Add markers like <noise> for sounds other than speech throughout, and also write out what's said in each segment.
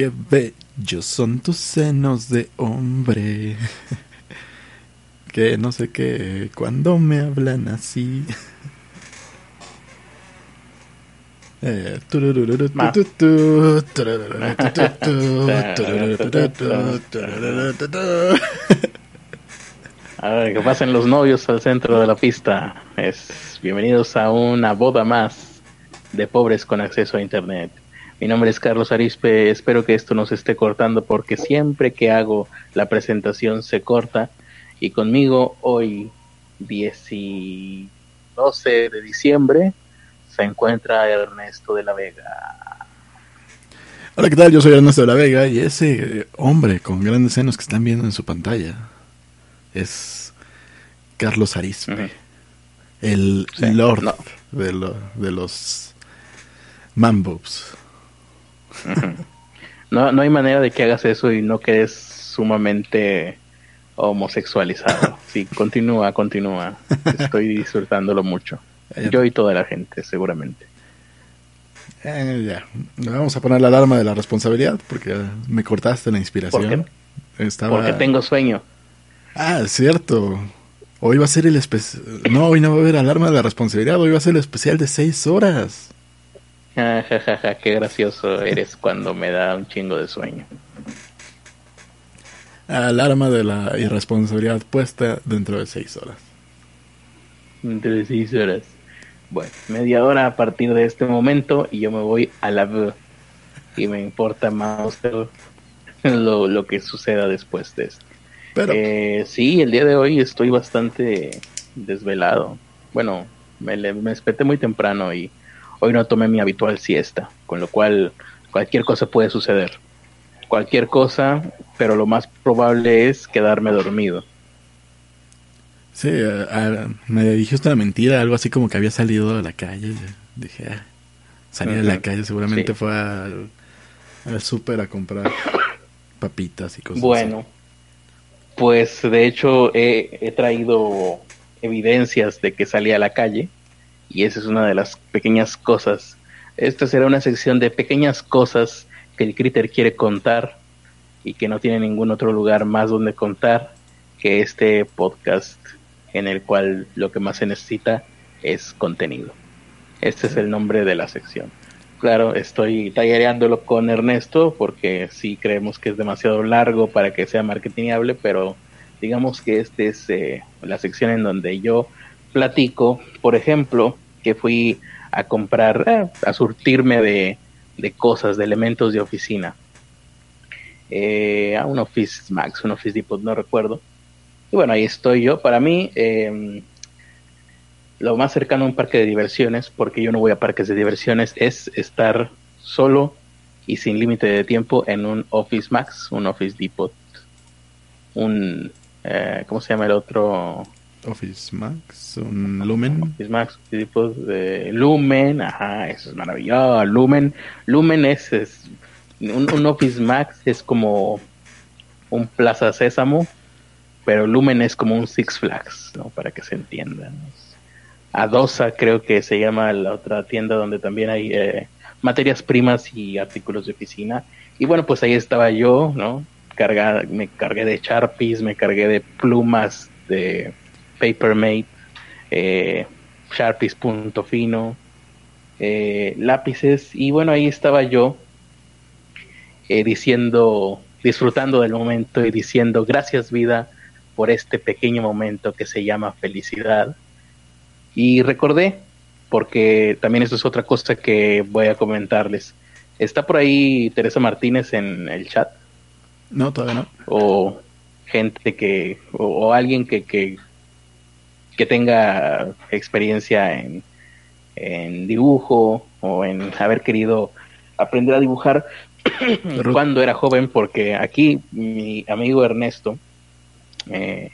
qué bellos son tus senos de hombre. <laughs> que no sé qué, cuando me hablan así. A ver, que pasen los novios al centro de la pista. Es bienvenidos a una boda más de pobres con acceso a internet. Mi nombre es Carlos Arispe. Espero que esto no se esté cortando porque siempre que hago la presentación se corta. Y conmigo hoy, 10 y 12 de diciembre, se encuentra Ernesto de la Vega. Hola, ¿qué tal? Yo soy Ernesto de la Vega y ese hombre con grandes senos que están viendo en su pantalla es Carlos Arispe, el Sí, Lord no. de, lo- de los Mambobs. <laughs> No, no hay manera de que hagas eso y no quedes sumamente homosexualizado. Sí, continúa, continúa. Estoy disfrutándolo mucho. Yo y toda la gente, seguramente. Eh, ya, vamos a poner la alarma de la responsabilidad porque me cortaste la inspiración. Estaba... Porque tengo sueño. Ah, es cierto. Hoy va a ser el especial... No, hoy no va a haber alarma de la responsabilidad, hoy va a ser el especial de seis horas. Ah, ja, ja, ja, qué gracioso eres cuando me da un chingo de sueño. Alarma de la irresponsabilidad puesta dentro de seis horas. Entre seis horas. Bueno, media hora a partir de este momento y yo me voy a la V. Y me importa más lo, lo que suceda después de esto. Pero, Eh, sí, el día de hoy estoy bastante desvelado. Bueno, me, me desperté muy temprano y hoy no tomé mi habitual siesta, con lo cual cualquier cosa puede suceder. Cualquier cosa, pero lo más probable es quedarme dormido. sí, eh, ah, me dijiste una mentira, algo así como que había salido de la calle. Dije, ah, salí de la calle, seguramente Sí. fue al, al súper a comprar papitas y cosas Bueno, pues de hecho he, he traído evidencias de que salí a la calle y esa es una de las pequeñas cosas. Esta será una sección de pequeñas cosas que el Critter quiere contar y que no tiene ningún otro lugar más donde contar que este podcast en el cual lo que más se necesita es contenido. Este es el nombre de la sección. Claro, estoy tallereándolo con Ernesto porque sí creemos que es demasiado largo para que sea marketingable, pero digamos que esta es eh, la sección en donde yo platico, por ejemplo, que fui a comprar, eh, a surtirme de, de cosas, de elementos de oficina. Eh, a un Office Max, un Office Depot, no recuerdo. Y bueno, ahí estoy yo. Para mí, eh, lo más cercano a un parque de diversiones, porque yo no voy a parques de diversiones, es estar solo y sin límite de tiempo en un Office Max, un Office Depot, un, eh, ¿cómo se llama el otro? Office Max, un Lumen. Office Max, Depot, de Lumen, ajá, eso es maravilloso, Lumen, Lumen es, es- un, Office Max es como un Plaza Sésamo, pero Lumen es como un Six Flags, ¿no? Para que se entienda. ¿no? Adosa creo que se llama la otra tienda donde también hay eh, materias primas y artículos de oficina. Y bueno, pues ahí estaba yo, ¿no? Cargada, me cargué de Sharpies, me cargué de plumas de Papermate, eh, Sharpies punto fino, eh, lápices. Y bueno, ahí estaba yo eh, diciendo, disfrutando del momento y diciendo gracias vida por este pequeño momento que se llama felicidad. Y recordé, porque también eso es otra cosa que voy a comentarles. Está por ahí Teresa Martínez en el chat, No, todavía no. o gente que, o, o alguien que, que, que tenga experiencia en, en dibujo o en haber querido aprender a dibujar cuando era joven, porque aquí mi amigo Ernesto eh,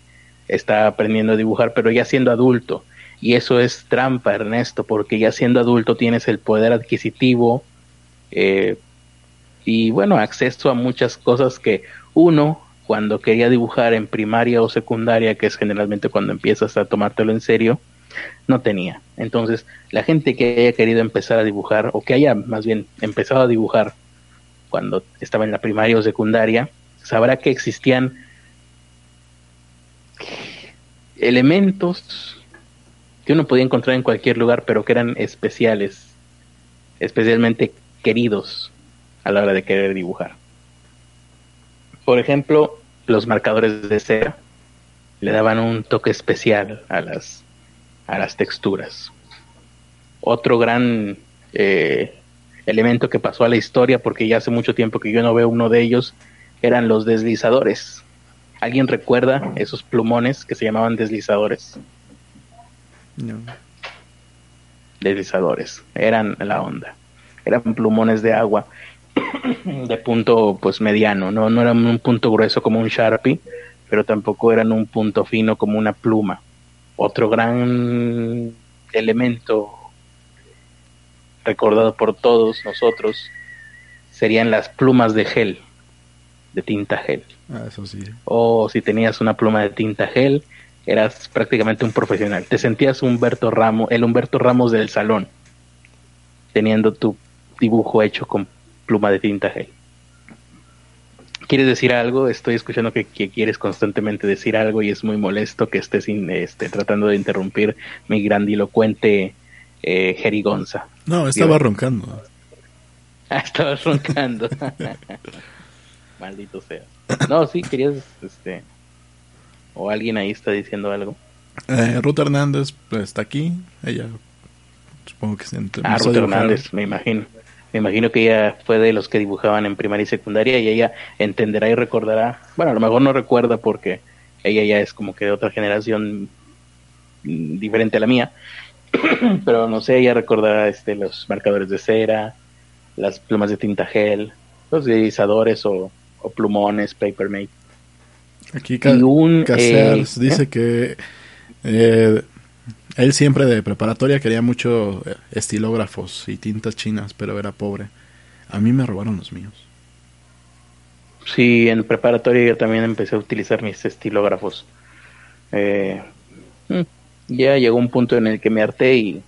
está aprendiendo a dibujar, pero ya siendo adulto. Y eso es trampa, Ernesto, porque ya siendo adulto tienes el poder adquisitivo eh, y bueno, acceso a muchas cosas que uno, cuando quería dibujar en primaria o secundaria, que es generalmente cuando empiezas a tomártelo en serio, no tenía. Entonces, la gente que haya querido empezar a dibujar, o que haya más bien empezado a dibujar cuando estaba en la primaria o secundaria, sabrá que existían elementos que uno podía encontrar en cualquier lugar, pero que eran especiales, especialmente queridos a la hora de querer dibujar. Por ejemplo, los marcadores de cera le daban un toque especial a las, a las texturas. Otro gran eh, elemento que pasó a la historia, porque ya hace mucho tiempo que yo no veo uno de ellos, eran los deslizadores. ¿Alguien recuerda esos plumones que se llamaban deslizadores? No. Deslizadores, eran la onda. Eran plumones de agua <coughs> de punto pues mediano, no, no eran un punto grueso como un Sharpie, pero tampoco eran un punto fino como una pluma. Otro gran elemento recordado por todos nosotros serían las plumas de gel, de tinta gel. Ah, eso sí. O si tenías una pluma de tinta gel, eras prácticamente un profesional. Te sentías Humberto Ramos, el Humberto Ramos del salón, teniendo tu dibujo hecho con pluma de tinta gel. ¿Quieres decir algo? Estoy escuchando que, quieres constantemente decir algo y es muy molesto que estés este, tratando de interrumpir mi grandilocuente eh, jerigonza. No, estaba roncando. <laughs> Ah, estaba roncando. <laughs> Maldito sea. No, sí, querías, este, o alguien ahí está diciendo algo. Eh, Ruth Hernández pues, está aquí. Ella, supongo que se Ah, Ruth Hernández, me imagino. Me imagino que ella fue de los que dibujaban en primaria y secundaria y ella entenderá y recordará. Bueno, a lo mejor no recuerda porque ella ya es como que de otra generación diferente a la mía. <clears throat> pero no sé, ella recordará este, los marcadores de cera, las plumas de tinta gel, los deslizadores o, plumones, Papermate. Aquí un, eh, dice ¿eh? que eh, él siempre de preparatoria quería mucho estilógrafos y tintas chinas, pero era pobre. A mí me robaron los míos. Sí, en preparatoria yo también empecé a utilizar mis estilógrafos. Eh, mm, ya llegó un punto en el que me harté y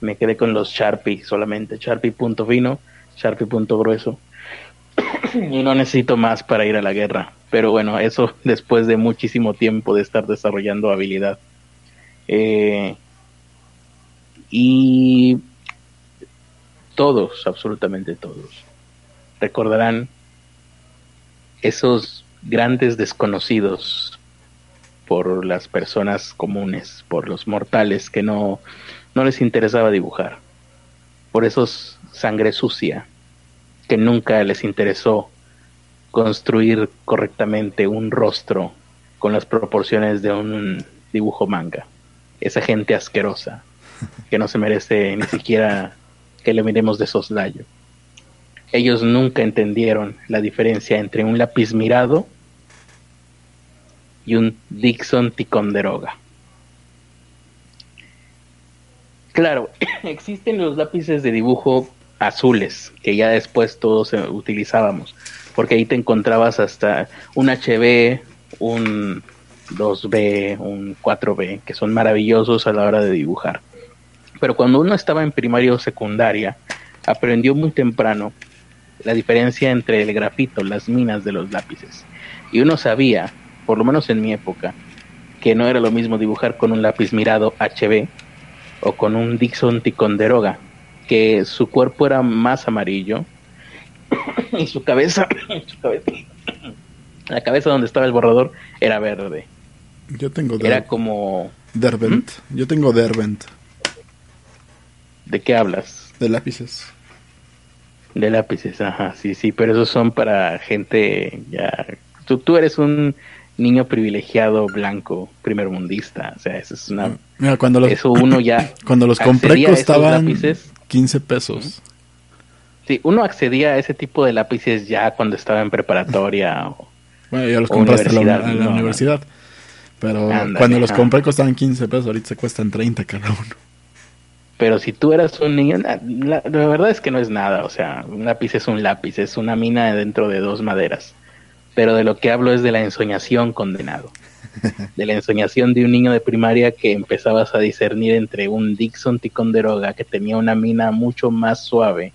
me quedé con los Sharpie solamente, Sharpie punto fino, Sharpie punto grueso. <coughs> y no necesito más para ir a la guerra. Pero bueno, eso después de muchísimo tiempo de estar desarrollando habilidad. Eh, y todos, absolutamente todos, recordarán esos grandes desconocidos por las personas comunes, por los mortales que no, no les interesaba dibujar, por esos sangre sucia que nunca les interesó construir correctamente un rostro con las proporciones de un dibujo manga. Esa gente asquerosa que no se merece ni siquiera que le miremos de soslayo. Ellos nunca entendieron la diferencia entre un lápiz mirado y un Dixon Ticonderoga. Claro, <coughs> existen los lápices de dibujo azules, que ya después todos utilizábamos, porque ahí te encontrabas hasta un HB, un 2B, un 4B, que son maravillosos a la hora de dibujar. Pero cuando uno estaba en primaria o secundaria, aprendió muy temprano la diferencia entre el grafito, las minas de los lápices. Y uno sabía por lo menos en mi época, que no era lo mismo dibujar con un lápiz mirado HB o con un Dixon Ticonderoga, que su cuerpo era más amarillo <coughs> y su cabeza, <coughs> <coughs> la cabeza donde estaba el borrador era verde. Yo tengo Era como Dervent. ¿Mm? Yo tengo Dervent. ¿De qué hablas? De lápices. De lápices, ajá, sí, sí, pero esos son para gente ya. Tú, tú eres un niño privilegiado blanco primermundista o sea eso es una Mira, cuando los, eso uno ya <coughs> cuando los compré costaban 15 pesos sí uno accedía a ese tipo de lápices ya cuando estaba en preparatoria o, bueno ya los compraste en la, universidad pero cuando los compré costaban 15 pesos ahorita se cuestan 30 cada uno. Pero si tú eras un niño, la, la, verdad es que no es nada, o sea, un lápiz es un lápiz, es una mina dentro de dos maderas. Pero de lo que hablo es de la ensoñación condenado. <laughs> De la ensoñación de un niño de primaria que empezabas a discernir entre un Dixon Ticonderoga que tenía una mina mucho más suave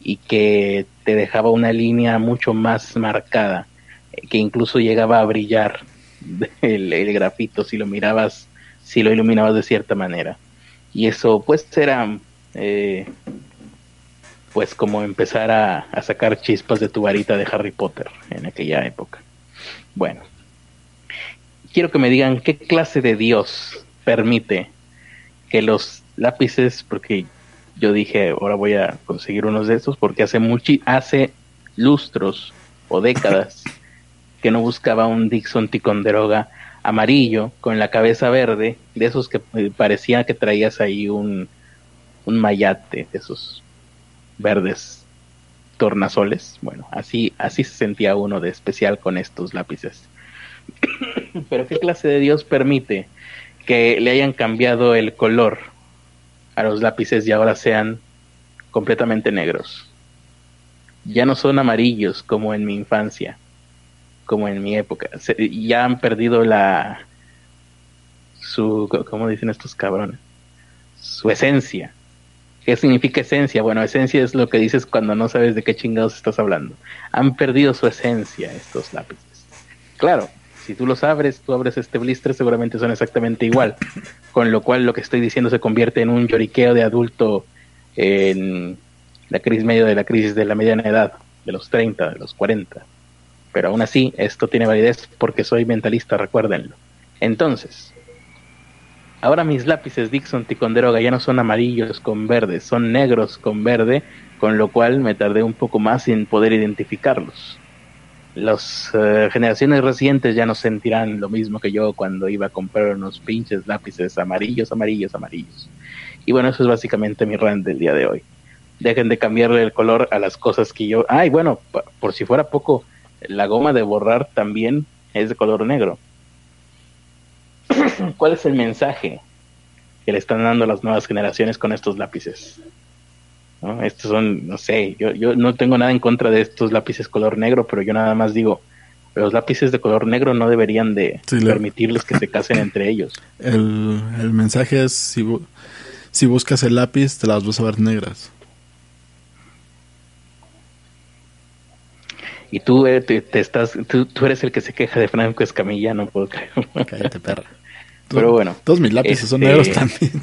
y que te dejaba una línea mucho más marcada, que incluso llegaba a brillar <laughs> el, grafito si lo mirabas, si lo iluminabas de cierta manera. Y eso pues era eh, pues como empezar a, a, sacar chispas de tu varita de Harry Potter en aquella época. Bueno, quiero que me digan qué clase de Dios permite que los lápices, porque yo dije, ahora voy a conseguir unos de estos, porque hace, muchi hace lustros o décadas <laughs> que no buscaba un Dixon Ticonderoga amarillo con la cabeza verde, de esos que parecía que traías ahí un, un mayate, de esos verdes tornasoles. Bueno, así, así se sentía uno de especial con estos lápices. <coughs> Pero ¿qué clase de Dios permite que le hayan cambiado el color a los lápices y ahora sean completamente negros? Ya no son amarillos como en mi infancia como en mi época. ya han perdido la su ¿cómo dicen estos cabrones? Su esencia. ¿Qué significa esencia? Bueno, esencia es lo que dices cuando no sabes de qué chingados estás hablando. Han perdido su esencia estos lápices. Claro, si tú los abres, tú abres este blister, seguramente son exactamente igual. Con lo cual lo que estoy diciendo se convierte en un lloriqueo de adulto en la crisis medio de la crisis de la mediana edad, de los 30, de los 40 pero aún así esto tiene validez porque soy mentalista, recuérdenlo. Entonces, ahora mis lápices Dixon Ticonderoga ya no son amarillos con verde, son negros con verde, con lo cual me tardé un poco más en poder identificarlos. Las eh, generaciones recientes ya no sentirán lo mismo que yo cuando iba a comprar unos pinches lápices amarillos, amarillos, amarillos. Y bueno, eso es básicamente mi rant del día de hoy. Dejen de cambiarle el color a las cosas que yo... Ay, bueno, por si fuera poco, la goma de borrar también es de color negro. <coughs> ¿Cuál es el mensaje que le están dando a las nuevas generaciones con estos lápices? Estos son, no sé, yo, yo no tengo nada en contra de estos lápices color negro, pero yo nada más digo, los lápices de color negro no deberían de permitirles que se casen entre ellos. El, el mensaje es, si, si buscas el lápiz, te las vas a ver negras. Y tú, eh, te, estás, tú, eres el que se queja de Franco Escamilla, no puedo creer. Cállate, perra. <laughs> Pero bueno. Todos mis lápices son negros este, también.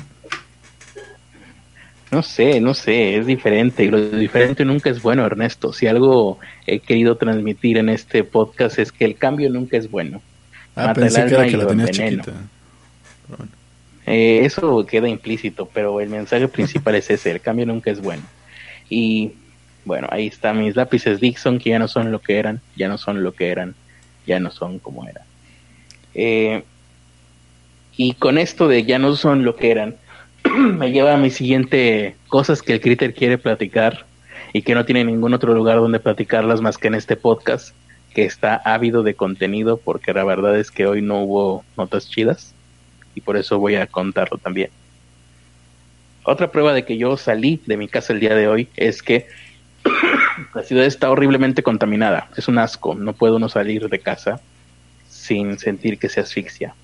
No sé, no sé, es diferente. Y lo diferente nunca es bueno, Ernesto. Si algo he querido transmitir en este podcast es que el cambio nunca es bueno. Ah, pensé que era que la tenías chiquita. Eh, eso queda implícito, pero el mensaje principal es ese, el cambio nunca es bueno. Y bueno, ahí están mis lápices Dixon que ya no son lo que eran, ya no son lo que eran, ya no son como eran. Eh, y con esto de ya no son lo que eran, <clears throat> me lleva a mi siguiente cosas que el Critter quiere platicar y que no tiene ningún otro lugar donde platicarlas más que en este podcast, que está ávido de contenido porque la verdad es que hoy no hubo notas chidas y por eso voy a contarlo también. Otra prueba de que yo salí de mi casa el día de hoy es que <coughs> la ciudad está horriblemente contaminada. Es un asco. No puede uno salir de casa sin sentir que se asfixia.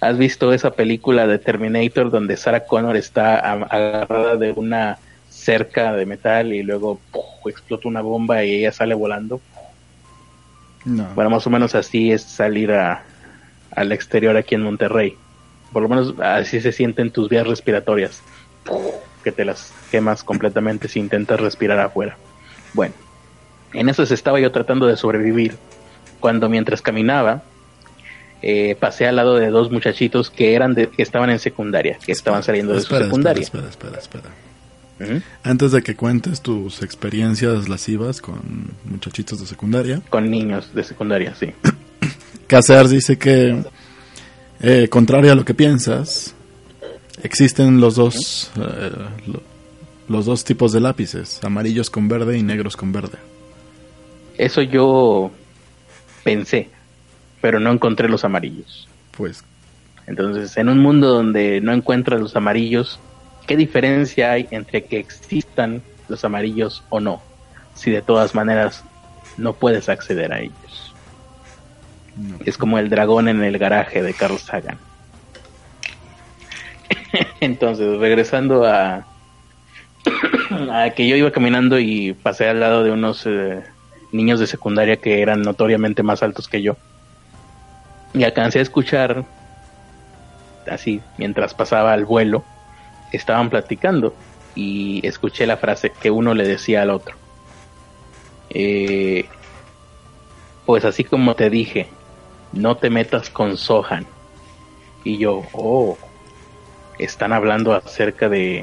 ¿Has visto esa película de Terminator donde Sarah Connor está agarrada de una cerca de metal y luego explota una bomba y ella sale volando? No. Bueno, más o menos así es salir a, al exterior aquí en Monterrey. Por lo menos así se sienten tus vías respiratorias, que te las quemas completamente si intentas respirar afuera. Bueno, en eso estaba yo tratando de sobrevivir, cuando mientras caminaba, eh, pasé al lado de dos muchachitos que eran de, que estaban en secundaria, que estaban saliendo de su secundaria. Espera, espera, espera. Antes de que cuentes tus experiencias lascivas con muchachitos de secundaria. Con niños de secundaria, sí. <coughs> Caser dice que, eh, contrario a lo que piensas, existen los dos, eh, los dos tipos de lápices, amarillos con verde y negros con verde. Eso yo pensé, pero no encontré los amarillos. Pues. Entonces, en un mundo donde no encuentras los amarillos, ¿qué diferencia hay entre que existan los amarillos o no? Si de todas maneras no puedes acceder a ellos. Es como el dragón en el garaje de Carl Sagan. <laughs> Entonces, regresando a, <coughs> que yo iba caminando y pasé al lado de unos eh, niños de secundaria que eran notoriamente más altos que yo. Y alcancé a escuchar, así, mientras pasaba el vuelo, estaban platicando y escuché la frase que uno le decía al otro. Eh, pues así como te dije, no te metas con Sohan. Y yo, oh, están hablando acerca de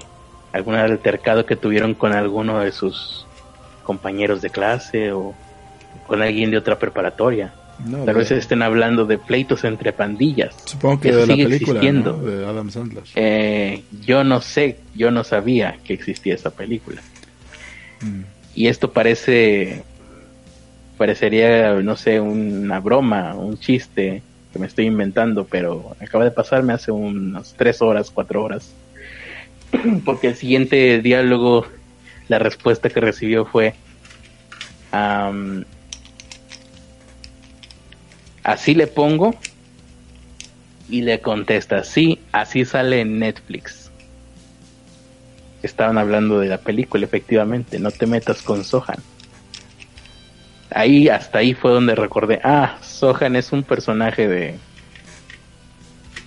algún altercado que tuvieron con alguno de sus compañeros de clase o con alguien de otra preparatoria. Tal vez estén hablando de pleitos entre pandillas. Supongo que de la película de Adam Sandler. Eh, yo no sé, yo no sabía que existía esa película. Mm. Y esto parece, parecería, no sé, una broma, un chiste que me estoy inventando, pero acaba de pasarme hace unas tres horas, cuatro horas. <clears throat> Porque el siguiente diálogo, la respuesta que recibió fue, así le pongo y le contesta, sí, así sale en Netflix. Estaban hablando de la película, efectivamente, no te metas con Sohan. Ahí, hasta ahí fue donde recordé, ah, Sohan es un personaje de...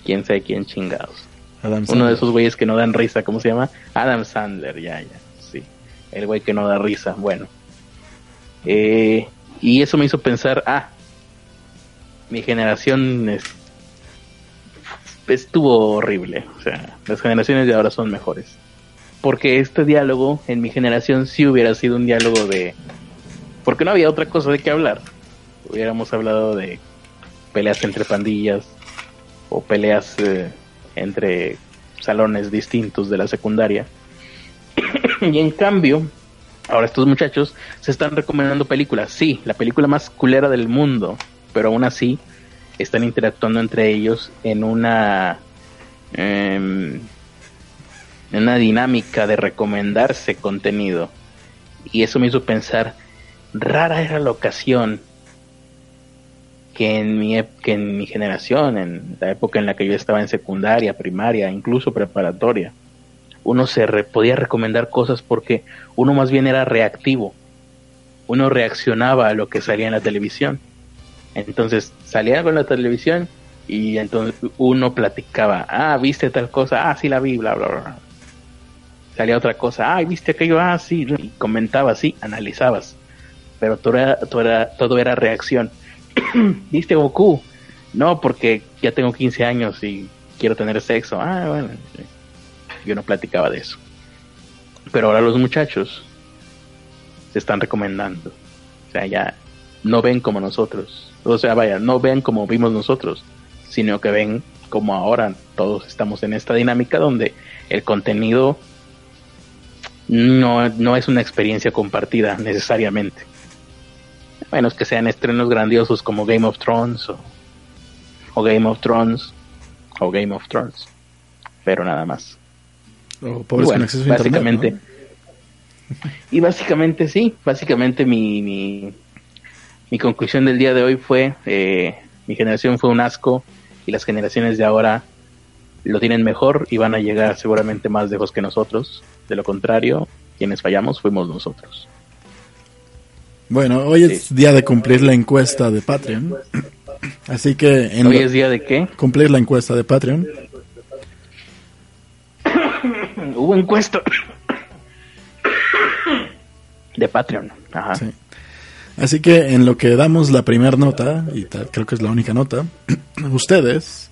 quién sabe quién chingados. Uno de esos güeyes que no dan risa, ¿cómo se llama? Adam Sandler, ya, ya, sí. El güey que no da risa, bueno. Eh, y eso me hizo pensar, ah, mi generación estuvo horrible. O sea, las generaciones de ahora son mejores. Porque este diálogo en mi generación sí hubiera sido un diálogo de... Porque no había otra cosa de qué hablar. Hubiéramos hablado de peleas entre pandillas o peleas eh, entre salones distintos de la secundaria. y en cambio, ahora estos muchachos se están recomendando películas. Sí, la película más culera del mundo pero aún así están interactuando entre ellos en una em, en una dinámica de recomendarse contenido y eso me hizo pensar rara era la ocasión que en mi que en mi generación en la época en la que yo estaba en secundaria primaria incluso preparatoria uno se podía recomendar cosas porque uno más bien era reactivo uno reaccionaba a lo que salía en la televisión entonces salía algo en la televisión y entonces uno platicaba, ah, viste tal cosa, ah, sí la vi, bla, bla, bla. Salía otra cosa, ah, viste aquello, ah, sí, y comentabas, sí, analizabas. Pero todo era, todo era, todo era reacción. <coughs> ¿Viste Goku? No, porque ya tengo 15 años y quiero tener sexo. Ah, bueno, yo no platicaba de eso. Pero ahora los muchachos se están recomendando. O sea, ya no ven como nosotros o sea, vaya, no ven como vimos nosotros, sino que ven como ahora todos estamos en esta dinámica donde el contenido no, no es una experiencia compartida necesariamente. Menos que sean estrenos grandiosos como Game of Thrones o, Game of Thrones o Game of Thrones. Pero nada más. O pobres bueno, básicamente. Y básicamente sí, básicamente mi, mi conclusión del día de hoy fue, eh, mi generación fue un asco y las generaciones de ahora lo tienen mejor y van a llegar seguramente más lejos que nosotros. De lo contrario, quienes fallamos fuimos nosotros. Bueno, hoy es día de cumplir la encuesta de Patreon. <clears throat> Así que... ¿Hoy es día de qué? Cumplir la encuesta de Patreon. <coughs> Hubo encuesta <coughs> de Patreon. Ajá. Sí. Así que en lo que damos la primera nota, y creo que es la única nota, <clears throat> ustedes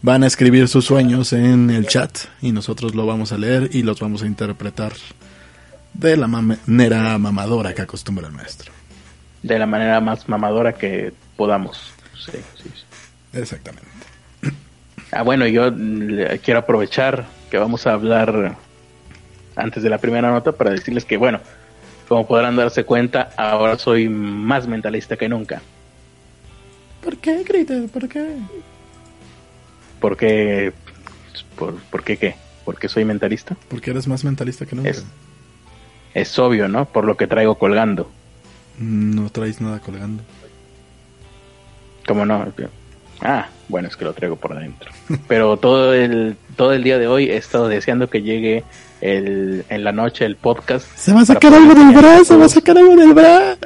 van a escribir sus sueños en el chat y nosotros lo vamos a leer y los vamos a interpretar de la manera mamadora que acostumbra el maestro. De la manera más mamadora que podamos. Sí, sí, Exactamente. Ah, bueno, yo quiero aprovechar que vamos a hablar antes de la primera nota para decirles que, bueno, como podrán darse cuenta, ahora soy más mentalista que nunca. ¿Por qué, Critter? ¿Por qué? Porque... ¿Por, ¿Por qué qué? ¿Por qué soy mentalista? Porque eres más mentalista que nunca. Es, obvio, ¿no? Por lo que traigo colgando. No traes nada colgando. ¿Cómo no? Ah, bueno, es que lo traigo por adentro. <laughs> Pero todo el, todo el día de hoy he estado deseando que llegue el, en la noche el podcast. Se va a sacar algo del brazo, se va a sacar algo del brazo.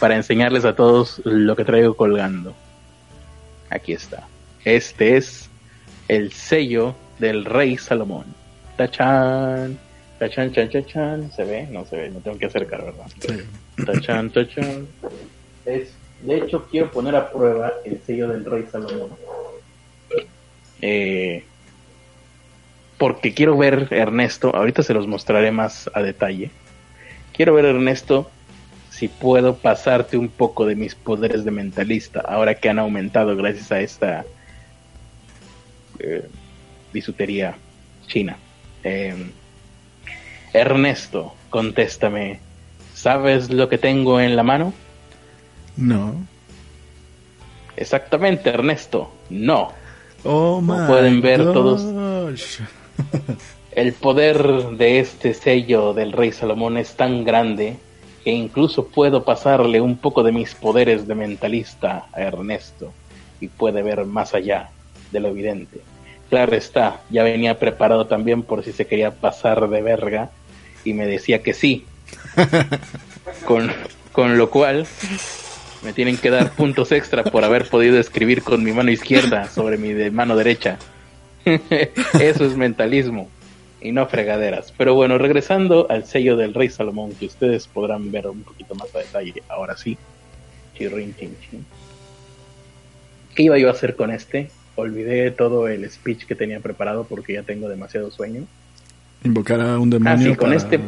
Para enseñarles a todos lo que traigo colgando. Aquí está. Este es el sello del rey Salomón. Tachan. Tachan, chan, chan, chan. ¿Se ve? No se ve, me tengo que acercar, ¿verdad? Sí. Tachan, <laughs> tachan. Es de hecho, quiero poner a prueba el sello del rey Salomón. Eh, porque quiero ver, Ernesto, ahorita se los mostraré más a detalle. Quiero ver, Ernesto, si puedo pasarte un poco de mis poderes de mentalista, ahora que han aumentado gracias a esta eh, bisutería china. Eh, Ernesto, contéstame, ¿sabes lo que tengo en la mano? No. Exactamente, Ernesto. No. Oh, Como pueden ver todos. <laughs> El poder de este sello del rey Salomón es tan grande que incluso puedo pasarle un poco de mis poderes de mentalista a Ernesto y puede ver más allá de lo evidente. Claro está, ya venía preparado también por si se quería pasar de verga y me decía que sí. con, con lo cual me tienen que dar puntos extra por haber podido escribir con mi mano izquierda sobre mi de mano derecha. <laughs> Eso es mentalismo y no fregaderas. Pero bueno, regresando al sello del rey Salomón, que ustedes podrán ver un poquito más a detalle ahora sí. ¿Qué iba yo a hacer con este? Olvidé todo el speech que tenía preparado porque ya tengo demasiado sueño. Invocar a un demonio. Ah, con este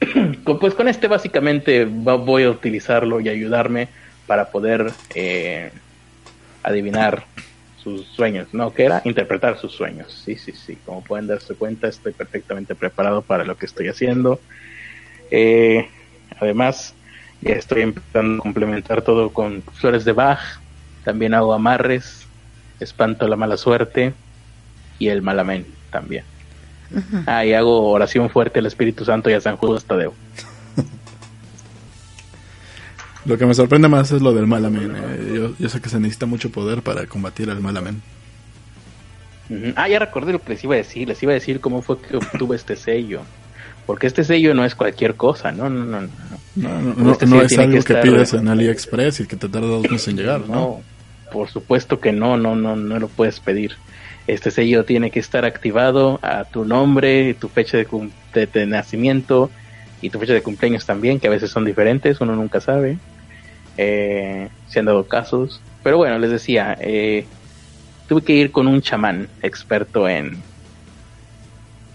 <clears throat> pues con este básicamente voy a utilizarlo y ayudarme para poder eh, adivinar sus sueños, ¿no? Que era interpretar sus sueños. Sí, sí, sí. Como pueden darse cuenta, estoy perfectamente preparado para lo que estoy haciendo. Eh, además, ya estoy empezando a complementar todo con flores de Bach. También hago amarres, espanto la mala suerte y el malamén también. Ah, y hago oración fuerte al Espíritu Santo y a San Judas Tadeo. <laughs> Lo que me sorprende más es lo del Malamen. Eh. Yo, sé que se necesita mucho poder para combatir al Malamen. Ah, ya recordé lo que les iba a decir. Les iba a decir cómo fue que obtuve este sello. Porque este sello no es cualquier cosa, no, no, no. No, no, no, este es algo que, pides en AliExpress y que te tarda dos meses en llegar, ¿no? No, por supuesto que no, no, no, no lo puedes pedir. Este sello tiene que estar activado a tu nombre, tu fecha de, nacimiento y tu fecha de cumpleaños también, que a veces son diferentes, uno nunca sabe. Eh, se han dado casos. Pero bueno, les decía, eh, tuve que ir con un chamán experto en,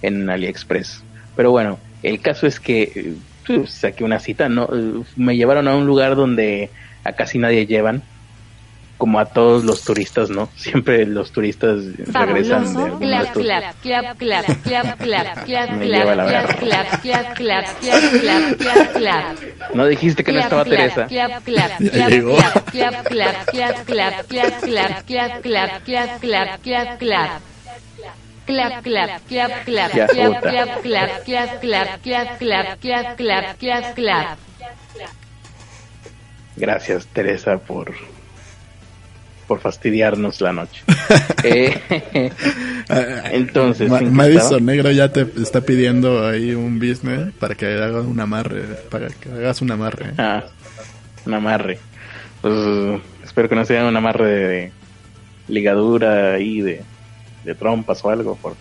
en AliExpress. Pero bueno, el caso es que uh, saqué una cita, no, me llevaron a un lugar donde a casi nadie llevan como a todos los turistas, ¿no? Siempre los turistas regresan de No dijiste que no estaba Teresa. Gracias Teresa por por fastidiarnos la noche. <laughs> eh, <laughs> entonces, Madison Negro ya te está pidiendo ahí un business para que hagas un amarre, para que hagas un amarre. Ah, un amarre. Pues espero que no sea un amarre de, ligadura ahí de, de trompas o algo. Por...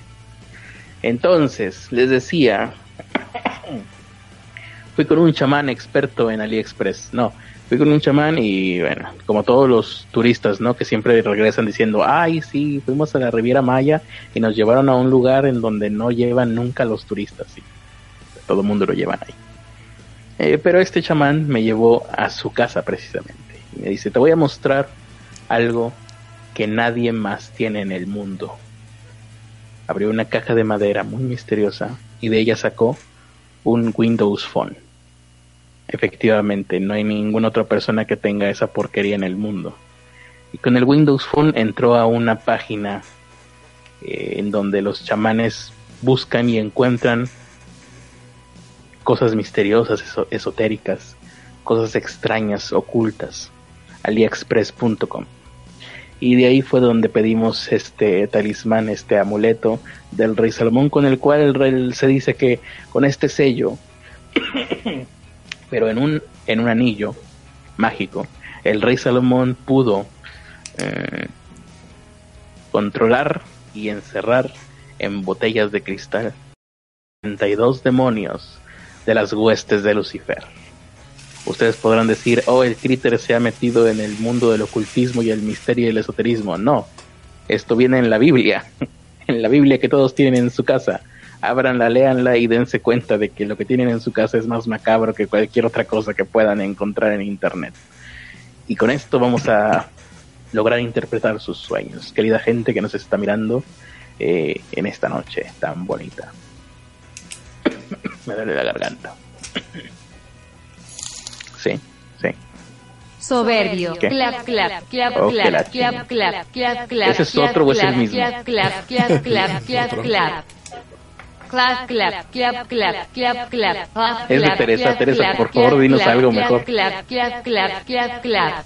Entonces, les decía, <coughs> fui con un chamán experto en AliExpress. No, fui con un chamán y bueno, como todos los turistas, ¿no? Que siempre regresan diciendo, ay, sí, fuimos a la Riviera Maya y nos llevaron a un lugar en donde no llevan nunca los turistas, y todo el mundo lo llevan ahí. Eh, pero este chamán me llevó a su casa precisamente. Y me dice, te voy a mostrar algo que nadie más tiene en el mundo. Abrió una caja de madera muy misteriosa y de ella sacó un Windows Phone Efectivamente, no hay ninguna otra persona que tenga esa porquería en el mundo. Y con el Windows Phone entró a una página eh, en donde los chamanes buscan y encuentran cosas misteriosas, esotéricas, cosas extrañas, ocultas. aliexpress.com. y de ahí fue donde pedimos este talismán, este amuleto del rey Salomón con el cual el rey se dice que con este sello, pero en un, en un anillo mágico, el rey Salomón pudo eh, controlar y encerrar en botellas de cristal 32 demonios de las huestes de Lucifer. Ustedes podrán decir, oh, el críter se ha metido en el mundo del ocultismo y el misterio y el esoterismo. No, esto viene en la Biblia, <laughs> en la Biblia que todos tienen en su casa. Ábranla, léanla y dense cuenta de que lo que tienen en su casa es más macabro que cualquier otra cosa que puedan encontrar en Internet. Y con esto vamos a lograr interpretar sus sueños. Querida gente que nos está mirando eh, en esta noche tan bonita. Me duele la garganta. Sí, sí. Soberbio. Clap, clap, clap, clap, clap, clap, clap, clap. ¿Ese es otro o es el mismo? Clap, clap, clap, clap, clap, clap. Clap, clap, clap, clap, clap, clap. Es de Teresa, Teresa, por favor, dinos algo mejor. Clap, clap, clap, clap, clap.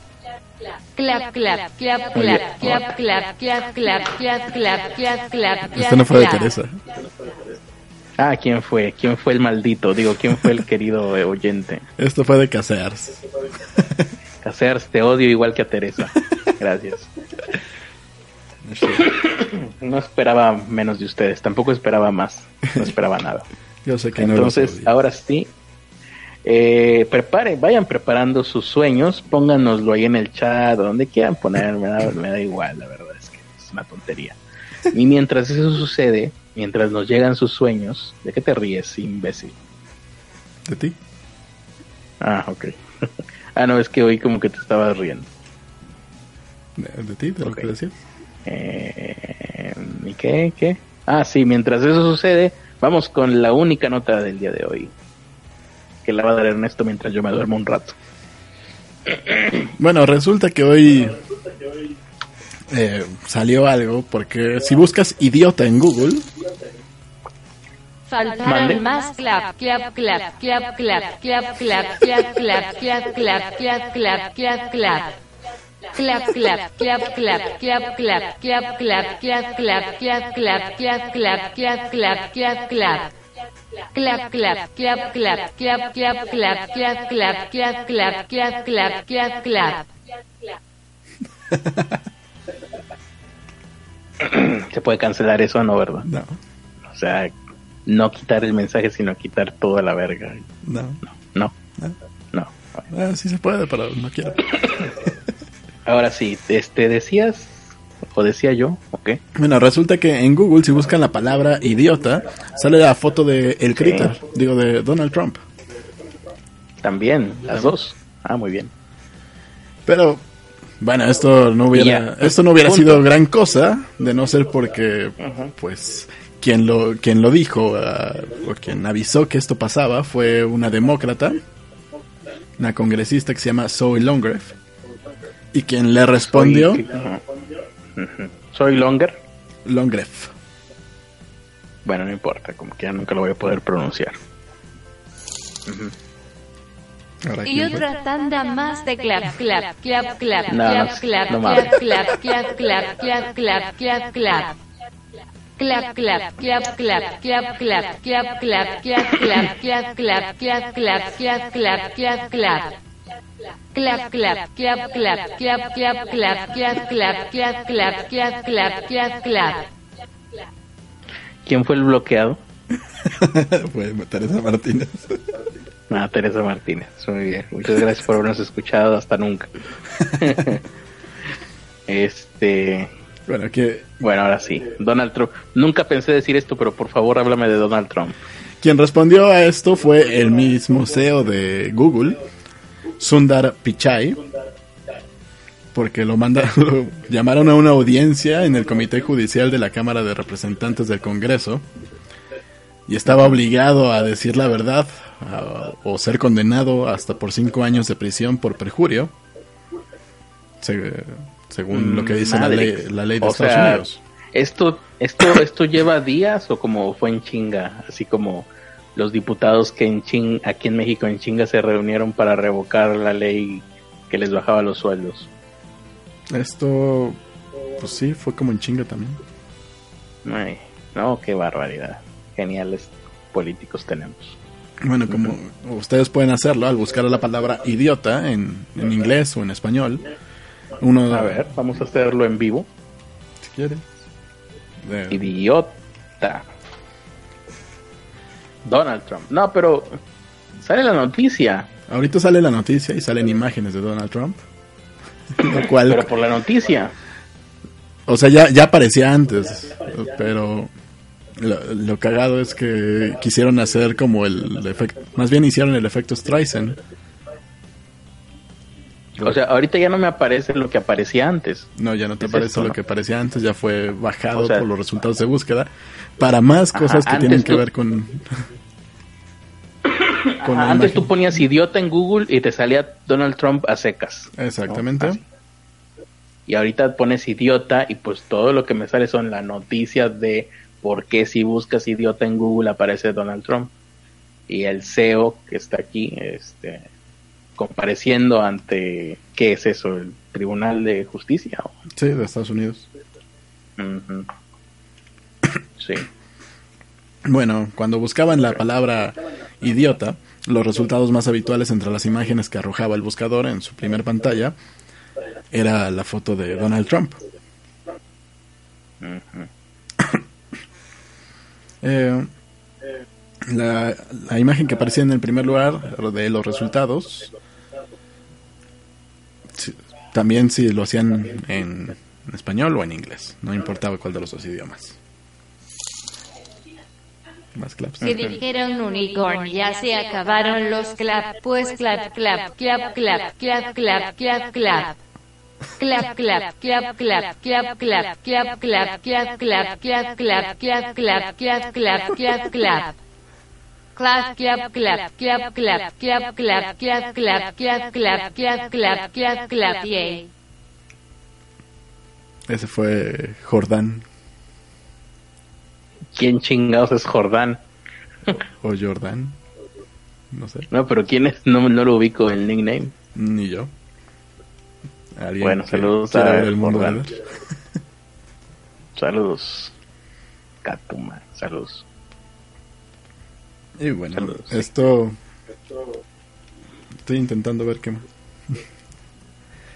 Clap, clap, clap, clap, clap, clap, clap, clap, clap, clap, clap, clap. Esto no fue de Teresa. Ah, ¿quién fue? ¿Quién fue el maldito? Digo, ¿quién fue el querido oyente? Esto fue de Casears. Casears, te odio igual que a Teresa. Gracias. No esperaba menos de ustedes, tampoco esperaba más, no esperaba nada. <laughs> Yo sé que Entonces, ahora sí, eh, preparen, vayan preparando sus sueños, pónganoslo ahí en el chat, donde quieran poner, me da, me da igual, la verdad es que es una tontería. Y mientras eso sucede, mientras nos llegan sus sueños, ¿de qué te ríes, imbécil? ¿De ti? Ah, ok. <laughs> ah, no, es que hoy como que te estabas riendo. ¿De, ti? ¿De lo que decías? Eh, ¿Y qué? ¿Qué? Ah, sí, mientras eso sucede, vamos con la única nota del día de hoy. Que la va a dar Ernesto mientras yo me duermo un rato. Bueno, resulta que hoy eh, salió algo, porque si buscas idiota en Google... Faltaron más clap, clap, clap, clap, clap, clap, clap, clap, clap, clap, clap, clap, clap, clap, clap. Clap, clap, clap, clap, clap, clap, clap, clap, clap, clap, clap, clap, clap, clap, clap, clap, clap, clap. Clap, clap, clap, clap, clap, clap, clap, clap, clap, clap, clap, clap, clap, clap, clap. se puede cancelar eso, ¿no? ¿Verdad? No. O sea, no quitar el mensaje, sino quitar toda la verga. No. No. No. no. Ah, sí se puede, pero no quiero. Ahora sí, este, decías, o decía yo, ¿ok? Bueno, resulta que en Google, si buscan la palabra idiota, sale la foto de El Critter, digo, de Donald Trump. También, las dos. Ah, muy bien. Pero bueno, esto no hubiera, esto no hubiera sido gran cosa de no ser porque, pues, quien lo, quien lo dijo uh, o quien avisó que esto pasaba fue una demócrata, una congresista que se llama Zoe Longreff, y quien le respondió. Soy, Longer. Longreff. Bueno, no importa, como que ya nunca lo voy a poder pronunciar. Y otra tanda más de clap, clap, clap, clap, clap, clap, clap, clap, clap, clap, clap, clap, clap, clap. Clap, clap, clap, clap, clap, clap, clap, clap, clap, clap, clap, clap, clap, clap, clap, clap, clap, clap. Clap, clap, clap, clap, clap, clap, clap, clap, clap, clap, clap, clap, clap, clap, clap. ¿Quién fue el bloqueado? Fue Teresa Martínez. Ah, Teresa Martínez, muy bien. Muchas gracias por habernos escuchado hasta nunca. este. Bueno, que. Bueno, ahora sí. Donald Trump. Nunca pensé decir esto, pero por favor háblame de Donald Trump. Quien respondió a esto fue el mismo CEO de Google, Sundar Pichai, porque lo, manda, <laughs> lo llamaron a una audiencia en el Comité Judicial de la Cámara de Representantes del Congreso y estaba obligado a decir la verdad o ser condenado hasta por cinco años de prisión por perjurio, según lo que dice la ley, la ley de Estados Unidos. Esto, esto, esto lleva días o como fue en chinga, así como los diputados que en ching, aquí en México en chinga se reunieron para revocar la ley que les bajaba los sueldos. Esto Pues sí, fue como en chinga también. no, qué barbaridad. Geniales políticos tenemos. Bueno, como ustedes pueden hacerlo al buscar la palabra idiota en, en inglés o en español. Uno, a ver, vamos a hacerlo en vivo. Si quieres. Idiota. Donald Trump. No, pero sale la noticia. Ahorita sale la noticia y salen imágenes de Donald Trump. <laughs> pero por la noticia. O sea, ya, ya aparecía antes, pero lo, cagado es que quisieron hacer como el efecto, más bien hicieron el efecto Streisand. O sea, ahorita ya no me aparece lo que aparecía antes. No, ya no te aparece lo que aparecía antes, ya fue bajado por los resultados de búsqueda para más cosas que tienen que ver con... <coughs> antes tú ponías idiota en Google y te salía Donald Trump a secas. Exactamente. Y ahorita pones idiota y pues todo lo que me sale son las noticias de por qué si buscas idiota en Google aparece Donald Trump. Y el CEO que está aquí, este, compareciendo ante, ¿qué es eso? ¿El Tribunal de Justicia? Sí, de Estados Unidos. <coughs> sí. Bueno, cuando buscaban la palabra idiota, los resultados más habituales entre las imágenes que arrojaba el buscador en su primer pantalla era la foto de Donald Trump. <coughs> Eh, la, la, imagen que aparecía en el primer lugar de los resultados, también si lo hacían en, español o en inglés, no importaba cuál de los dos idiomas. Más claps. Si dijeron unicorn, ya se acabaron los clap, pues clap, clap, clap, clap, clap, clap, clap, clap. Clap, clap, clap, clap, clap, clap, clap, clap, clap, clap, clap, clap, clap, clap, clap, clap, clap, clap. Clap, clap, clap, clap, clap, clap, clap, clap, clap, clap, clap, clap, clap, clap, clap, yay. Ese fue Jordán. ¿Quién chingados es Jordán? o Jordán. No sé. No, pero ¿quién es? No, no lo ubico el nickname. Ni yo bueno, saludos a el mundo Saludos. Catuma, saludos. Y bueno, esto... Estoy intentando ver qué más.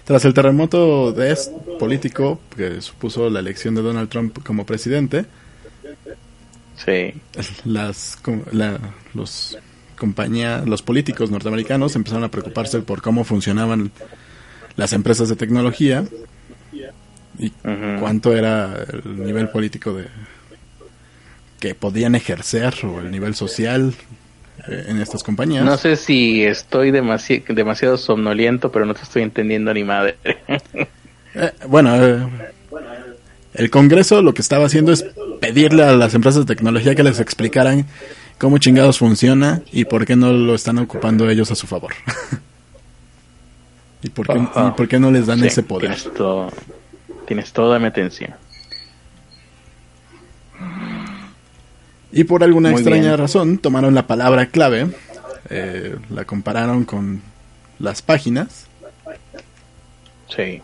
Tras el terremoto de político que supuso la elección de Donald Trump como presidente, sí. las la, los compañía, los políticos norteamericanos empezaron a preocuparse por cómo funcionaban las empresas de tecnología y cuánto era el nivel político de que podían ejercer o el nivel social eh, en estas compañías. No sé si estoy demasiado somnoliento, pero no te estoy entendiendo ni madre. <laughs> Eh, bueno, eh, el Congreso lo que estaba haciendo es pedirle a las empresas de tecnología que les explicaran cómo chingados funciona y por qué no lo están ocupando ellos a su favor. <laughs> ¿Y por qué, por qué no les dan ese poder? Tienes, todo, tienes toda mi atención. Y por alguna extraña razón tomaron la palabra clave, eh, la compararon con las páginas. Sí.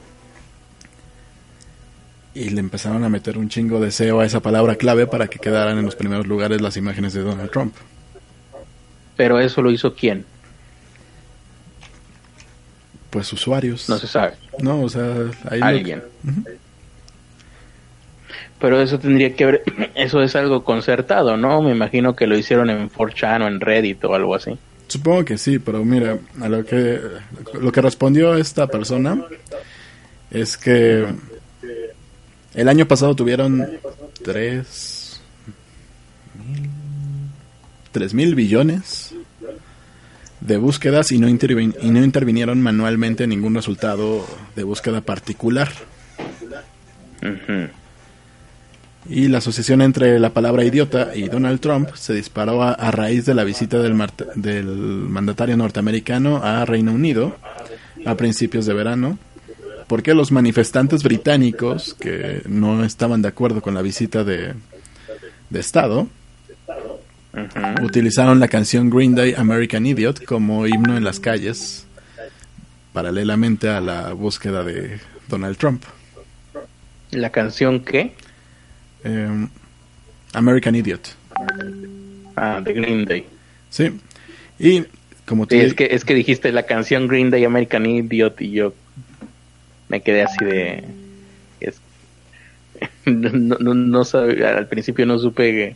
Y le empezaron a meter un chingo de SEO a esa palabra clave para que quedaran en los primeros lugares las imágenes de Donald Trump. Pero eso lo hizo quién? Pues usuarios. No se sabe. No, o sea, alguien. Pero eso tendría que ver, <clears throat> eso es algo concertado, ¿no? Me imagino que lo hicieron en 4chan o en Reddit o algo así. Supongo que sí, pero mira, a lo que lo que respondió esta persona es que el año pasado tuvieron tres tres mil billones de búsquedas y no, y no intervinieron manualmente en ningún resultado de búsqueda particular. Y la asociación entre la palabra idiota y Donald Trump se disparó a, raíz de la visita del, del mandatario norteamericano a Reino Unido a principios de verano, porque los manifestantes británicos que no estaban de acuerdo con la visita de, de Estado Utilizaron la canción Green Day American Idiot como himno en las calles, paralelamente a la búsqueda de Donald Trump. ¿La canción qué? Em, American Idiot. Ah, de Green Day. Sí. Y como tú es que es que dijiste la canción Green Day American Idiot y yo me quedé así de <laughs> no, no, no al principio no supe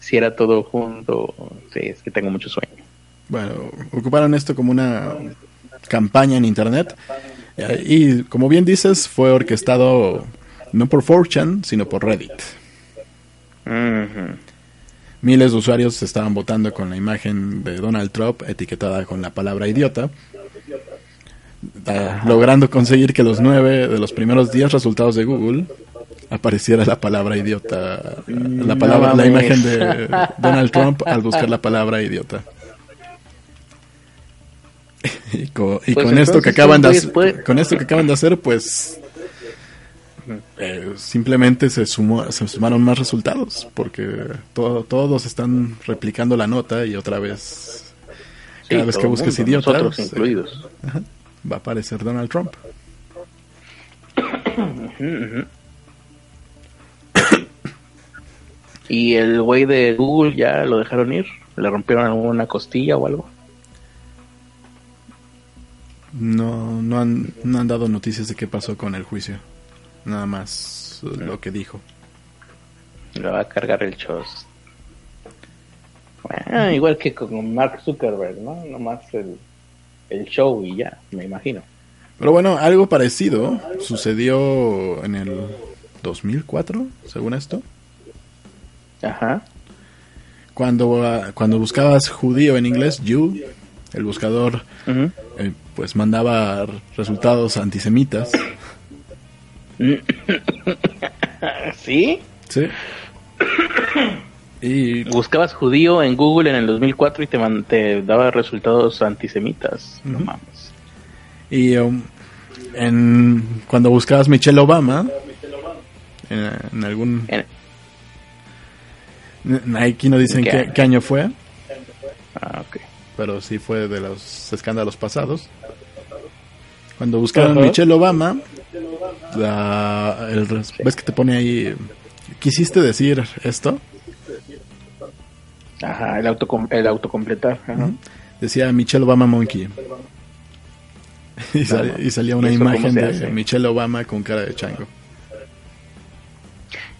si era todo junto. Sí, es que tengo mucho sueño. Bueno, ocuparon esto como una campaña en internet y como bien dices fue orquestado no por 4chan sino por Reddit. Miles de usuarios estaban votando con la imagen de Donald Trump etiquetada con la palabra idiota, ah, logrando conseguir que los nueve de los primeros diez resultados de Google apareciera la palabra idiota, la palabra, la imagen de <laughs> Donald Trump al buscar la palabra idiota. <laughs> y con, pues esto que acaban de hacer, con esto que acaban de hacer, pues eh, simplemente se sumó, se sumaron más resultados porque todos están replicando la nota y otra vez cada vez que busques idiotas incluidos. va a aparecer Donald Trump. <coughs> ¿Y el güey de Google ya lo dejaron ir? ¿Le rompieron alguna costilla o algo? No, no han, no han dado noticias de qué pasó con el juicio. Nada más lo que dijo. Lo va a cargar el chos. Bueno, igual que con Mark Zuckerberg, ¿no? Nomás el, el show y ya, me imagino. Pero bueno, algo parecido sucedió en el 2004, según esto. Ajá. Cuando, ah, cuando buscabas judío en inglés, you, el buscador, eh, pues mandaba resultados antisemitas. ¿Sí? Sí. Y buscabas judío en Google en el 2004 y te, te daba resultados antisemitas. No mames. Y um, en, cuando buscabas Michelle Obama, en, algún... Aquí no dicen qué, año fue. Ah, Pero sí fue de los escándalos pasados. Cuando buscaron Michelle Obama, ¿ves que te pone ahí? ¿Quisiste decir esto? Ajá, el, auto, el autocompletar. Decía Michelle Obama Monkey. <laughs> y, salía una imagen de Michelle Obama con cara de chango.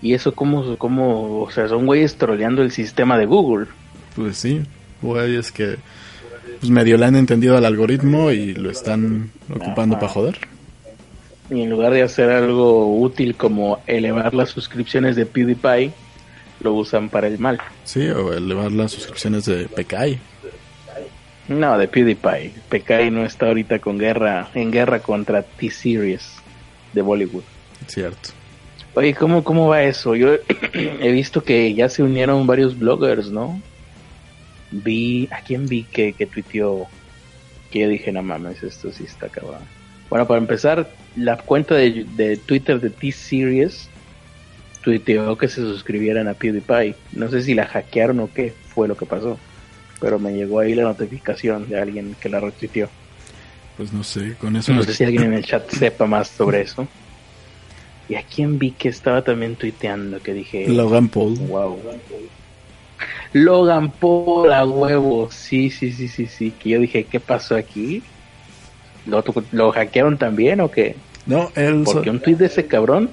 ¿Y eso cómo, cómo, o sea, son güeyes troleando el sistema de Google? Pues sí, güeyes que pues medio le han entendido al algoritmo y lo están ocupando para joder. Y en lugar de hacer algo útil como elevar las suscripciones de PewDiePie, lo usan para el mal. Sí, o elevar las suscripciones de PKI. No, de PewDiePie. PKI no está ahorita con guerra, en guerra contra T-Series de Bollywood. Cierto. Oye, ¿cómo, ¿cómo va eso? Yo <clears throat> he visto que ya se unieron varios bloggers, ¿no? Vi, ¿a quién vi que, que tuiteó? Que yo dije, no mames, esto sí está acabado. Bueno, para empezar, la cuenta de, de Twitter de T-Series tuiteó que se suscribieran a PewDiePie. No sé si la hackearon o qué fue lo que pasó, pero me llegó ahí la notificación de alguien que la retuiteó. Pues no sé, con eso... No sé si alguien en el chat sepa más sobre eso. ¿Y a quién vi que estaba también tuiteando? Que dije... Logan Paul. Wow. Logan Paul a huevo. Sí, sí, sí, sí, sí. Que yo dije, ¿qué pasó aquí? ¿Lo, lo hackearon también o qué? No, él... Porque un tweet de ese cabrón...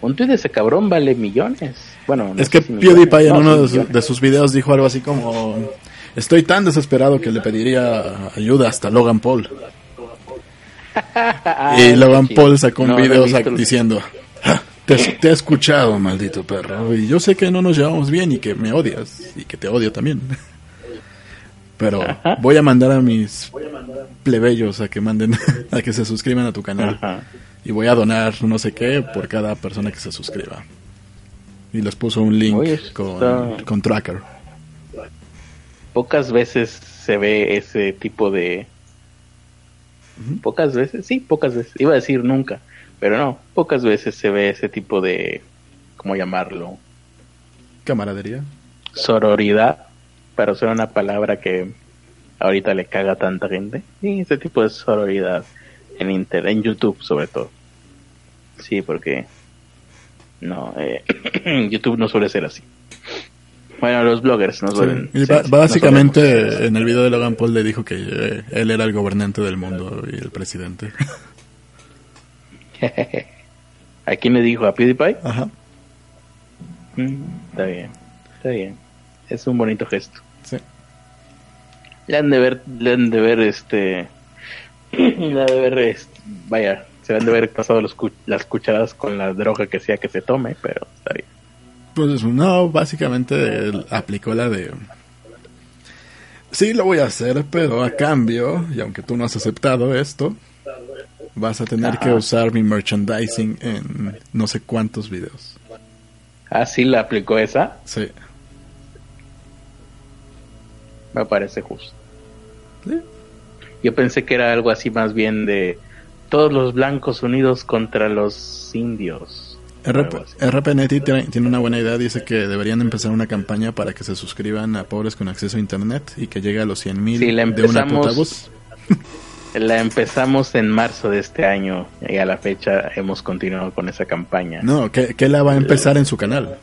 Un tweet de ese cabrón vale millones. Bueno, es que PewDiePie en uno de, sus videos dijo algo así como... Estoy tan desesperado que le pediría ayuda hasta Logan Paul. <laughs> y Logan Paul sacó un video diciendo, te, he escuchado, maldito perro. Y yo sé que no nos llevamos bien y que me odias y que te odio también. <laughs> Pero voy a mandar a mis plebeyos a que manden, <laughs> a que se suscriban a tu canal. Y voy a donar no sé qué por cada persona que se suscriba. Y les puso un link con, con Tracker. Pocas veces se ve ese tipo de... Pocas veces, sí, pocas veces. Iba a decir nunca pero no, pocas veces se ve ese tipo de, ¿cómo llamarlo? Camaradería. Sororidad, para usar una palabra que ahorita le caga a tanta gente. Sí, ese tipo de sororidad en Inter, en YouTube sobre todo. Sí, porque No, eh, <clears throat> YouTube no suele ser así. Bueno, los bloggers no suelen. básicamente en el video de Logan Paul le dijo que eh, él era el gobernante del mundo y el presidente. <laughs> ¿A quién le dijo? ¿A PewDiePie? Ajá. Mm, está bien, está bien. Es un bonito gesto. Le han de ver, le han de ver este. <clears throat> le han de ver, este, vaya, se han de ver pasado los, las cucharadas con la droga que sea que se tome, pero está bien. Pues no, básicamente aplicó la de... Sí, lo voy a hacer, pero a cambio, y aunque tú no has aceptado esto, vas a tener que usar mi merchandising en no sé cuántos videos. ¿Ah, sí la aplicó esa? Sí. Me parece justo. Yo pensé que era algo así más bien de todos los blancos unidos contra los indios. RPNet tiene una buena idea, dice que deberían empezar una campaña para que se suscriban a pobres con acceso a internet y que llegue a los 100 mil de una puta voz. <laughs> La empezamos en marzo de este año y a la fecha hemos continuado con esa campaña. No, que, que la va a empezar en su canal.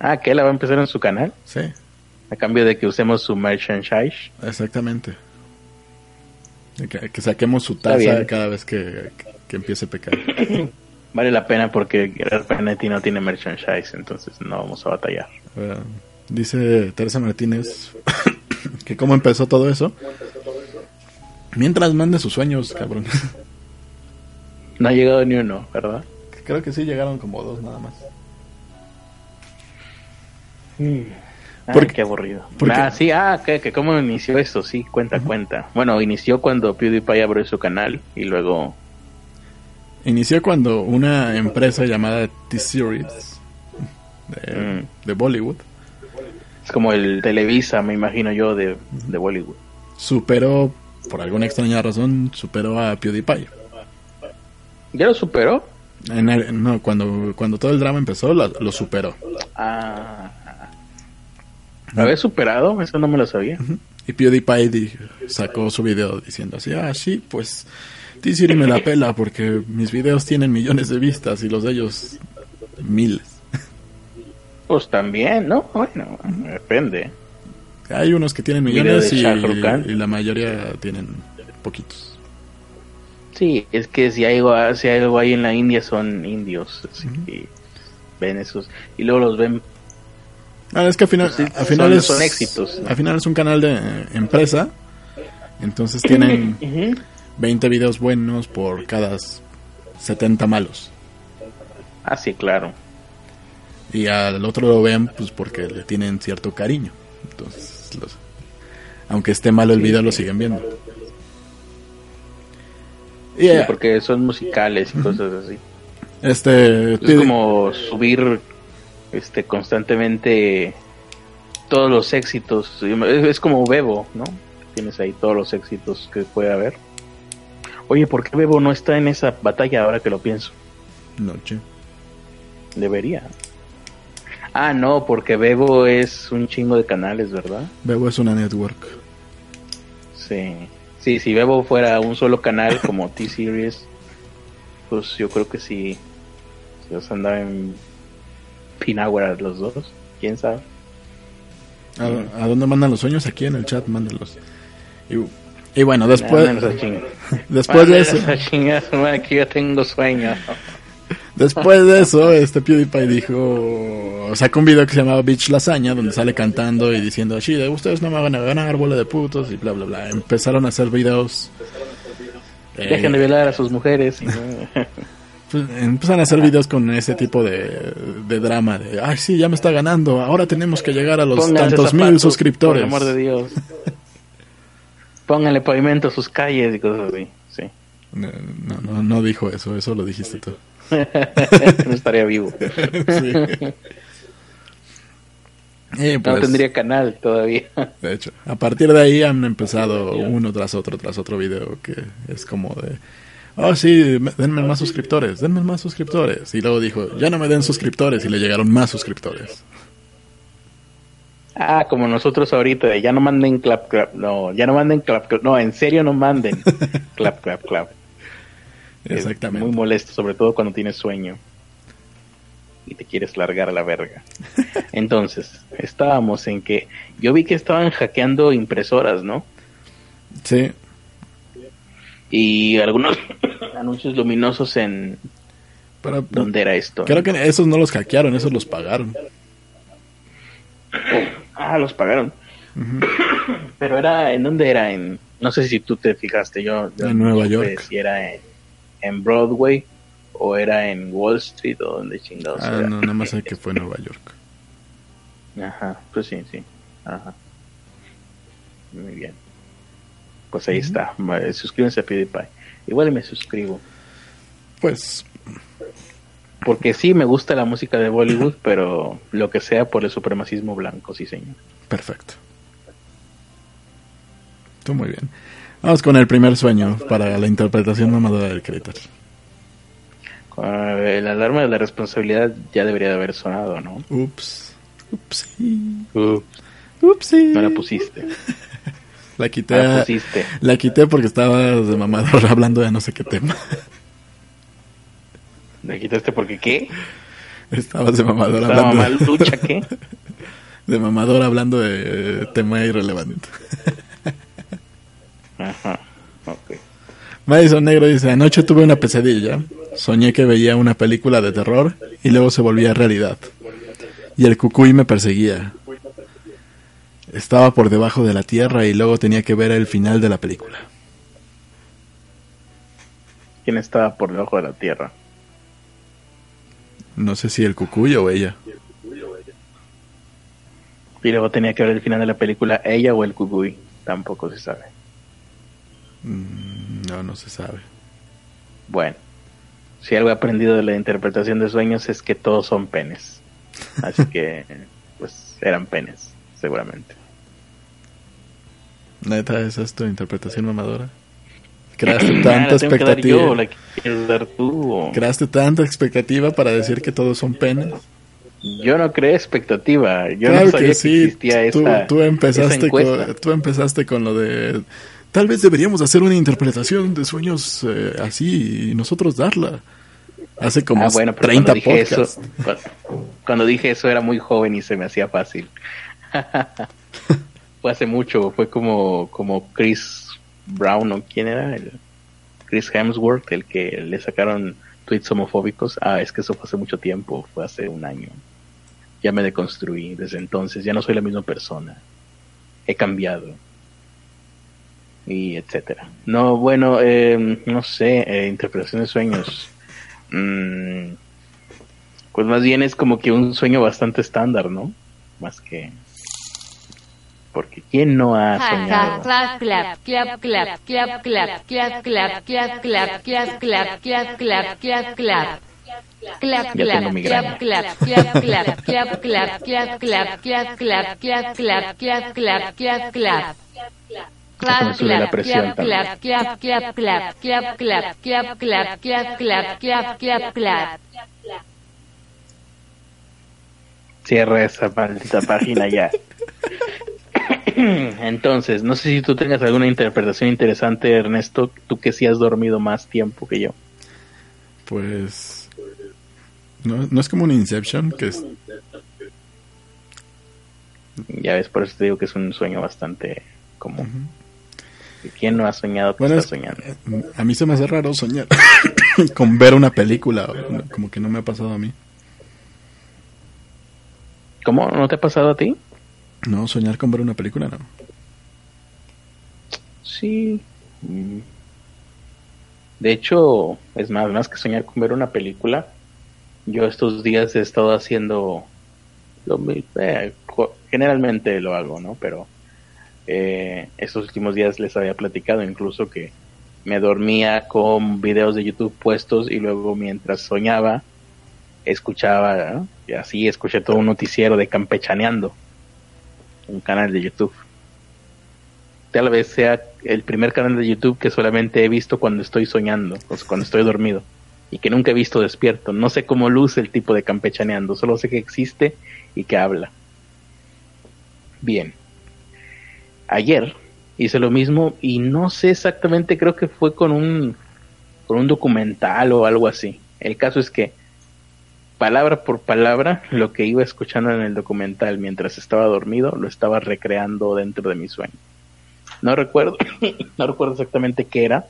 Ah, que la va a empezar en su canal. Sí. A cambio de que usemos su merchandise. Exactamente. Que, saquemos su taza cada vez que, que empiece a pecar. <coughs> vale la pena porque Planetti no tiene merchandise, entonces no vamos a batallar. dice Teresa Martínez <coughs> que cómo empezó todo eso. Mientras mande sus sueños, cabrón. No ha llegado ni uno, ¿verdad? Creo que sí llegaron como dos nada más. Mm. Qué aburrido. Ah, sí, ah, que, que cómo inició esto, sí, cuenta, cuenta. Bueno, inició cuando PewDiePie abrió su canal y luego Inició cuando una empresa llamada T-Series de, mm. de, Bollywood. Es como el Televisa, me imagino yo, de, de Bollywood. Superó, por alguna extraña razón, superó a PewDiePie. ¿Ya lo superó? no, cuando, cuando todo el drama empezó, lo, superó. Ah. ¿Lo había superado? Eso no me lo sabía. Y PewDiePie sacó su video diciendo así, ah, sí, pues T-Series me la pela porque mis videos tienen millones de vistas y los de ellos miles. <laughs> Pues también, ¿no? Bueno, depende. Hay unos que tienen millones y, la mayoría tienen poquitos. Sí, es que si hay, si hay algo ahí en la India son indios. ven esos. Y luego los ven. Ah, es que al final, al final es, son éxitos. Al final es un canal de empresa. Entonces tienen. 20 videos buenos por cada 70 malos. Ah, sí, claro. Y al otro lo ven pues porque le tienen cierto cariño. Entonces, aunque esté malo el video, lo siguen viendo. Sí, porque son musicales y cosas así. Este, es como subir este constantemente todos los éxitos. Es como Bebo, ¿no? Tienes ahí todos los éxitos que puede haber. Oye, ¿por qué Bebo no está en esa batalla ahora que lo pienso? Noche. Debería. Ah, no, porque Bebo es un chingo de canales, ¿verdad? Bebo es una network. Sí. Sí, si Bebo fuera un solo canal como <laughs> T-Series, pues yo creo que sí. Se los andaba en Pinagua los dos. ¿Quién sabe? ¿A, dónde mandan los sueños? Aquí en el chat, mándenlos. Y y bueno, después, <laughs> después de eso, que yo tengo sueño. <laughs> Después de eso, este PewDiePie dijo, sacó un video que se llamaba Beach Lasaña, donde sale cantando y diciendo, así, ustedes no me van a ganar, bola de putos, y bla, bla, bla. Empezaron a hacer videos. Dejen de violar a sus mujeres. <laughs> empezaron a hacer videos con ese tipo de, de, drama, de, ay, sí, ya me está ganando, ahora tenemos que llegar a los tantos mil suscriptores. Por amor de Dios. <laughs> Pónganle pavimento a sus calles y cosas así. Sí. No, no, no dijo eso, eso lo dijiste tú. <laughs> no estaría vivo. <laughs> sí. no pues, tendría canal todavía. De hecho, a partir de ahí han empezado uno tras otro, tras otro video que es como de, oh sí, denme más suscriptores, denme más suscriptores. Y luego dijo, ya no me den suscriptores y le llegaron más suscriptores. Ah, como nosotros ahorita, ya no manden clap clap, no, ya no manden clap clap, no, en serio no manden <laughs> clap clap clap. Exactamente. muy molesto, sobre todo cuando tienes sueño. y te quieres largar a la verga. <laughs> Entonces, estábamos en que yo vi que estaban hackeando impresoras, ¿no? Sí. Y algunos <coughs> anuncios luminosos en... ¿Dónde era esto? Creo que esos no los hackearon, esos los pagaron. Ah, los pagaron. Pero era, ¿en dónde era? En, no sé si tú te fijaste, yo, en Nueva York. si era en, Broadway o era en Wall Street o donde chingados. Ah, no, nada más sé que fue en Nueva York. Ajá, pues sí, sí. Ajá. Muy bien. Pues ahí está. Suscríbanse a PewDiePie. Igual me suscribo. Pues. Porque sí me gusta la música de Bollywood, <clears throat> pero lo que sea por el supremacismo blanco, sí, señor. Perfecto. Tú muy bien. Vamos con el primer sueño para la interpretación mamadora del creator. El alarma de la responsabilidad ya debería de haber sonado, ¿no? Ups. Upsi. Ups. Upsi. No la pusiste. <laughs> la quité. La, pusiste. la quité porque estaba de mamador <laughs> hablando de no sé qué tema. ¿La quitaste porque qué? Estabas de mamador hablando. Mal lucha qué? <laughs> De mamador hablando de tema irrelevante. <laughs> Ajá, ok. Madison Negro dice, anoche tuve una pesadilla. Soñé que veía una película de terror y luego se volvía realidad. Y el cucuy me perseguía. Estaba por debajo de la tierra y luego tenía que ver el final de la película. ¿Quién estaba por debajo de la tierra? No sé si el cucuy o ella. Y luego tenía que ver el final de la película ella o el cucuy. Tampoco se sabe. Mm, no, no se sabe. Bueno, si algo he aprendido de la interpretación de sueños es que todos son penes. Así que, <laughs> pues, eran penes, seguramente. Neta, ¿esa es tu interpretación mamadora? <clears throat> Creaste tanta expectativa. Creaste tanta expectativa para decir que todos son penes. Yo no creé expectativa. Yo no sabía que, sí. existía tú, esa, tú empezaste con, tú empezaste con lo de tal vez deberíamos hacer una interpretación de sueños eh, así y nosotros darla. Hace como ah, bueno, 30 cuando dije, eso, cuando, dije eso era muy joven y se me hacía fácil. <laughs> fue hace mucho, fue como, como Chris Brown o quién era, el Chris Hemsworth, el que le sacaron tweets homofóbicos. Ah, es que eso fue hace mucho tiempo, fue hace un año. Ya me deconstruí desde entonces, ya no soy la misma persona. He cambiado y etcétera. No, bueno, eh, no sé, eh, interpretación de sueños. Mm, pues más bien es como que un sueño bastante estándar, ¿no? Más que porque quién no ha soñado clap, clap, clap, clap, clap, clap, clap, clap, clap, clap, clap, clap, clap, clap, clap, clap. Cierra esa maldita página ya. <clears throat> Entonces, no sé si tú tengas alguna interpretación interesante, Ernesto, tú que sí has dormido más tiempo que yo. Pues no, no es como un Inception, que es... Ya ves, por eso te digo que es un sueño bastante común. ¿Quién no ha soñado que está soñando? Eh, a mí se me hace raro soñar <coughs> con ver una película, como que no me ha pasado a mí. ¿Cómo? ¿No te ha pasado a ti? No, soñar con ver una película no. Sí. De hecho, es más, más que soñar con ver una película, yo estos días he estado haciendo lo eh, generalmente lo hago, ¿no? Pero eh, estos últimos días les había platicado incluso que me dormía con videos de YouTube puestos y luego mientras soñaba escuchaba, y así escuché todo un noticiero de campechaneando, un canal de YouTube. Tal vez sea el primer canal de YouTube que solamente he visto cuando estoy soñando, o cuando estoy dormido, y que nunca he visto despierto. No sé cómo luce el tipo de campechaneando, solo sé que existe y que habla. Bien ayer hice lo mismo y no sé exactamente, creo que fue con un, con un documental o algo así. El caso es que palabra por palabra lo que iba escuchando en el documental mientras estaba dormido, lo estaba recreando dentro de mi sueño. No recuerdo, <coughs> no recuerdo exactamente qué era,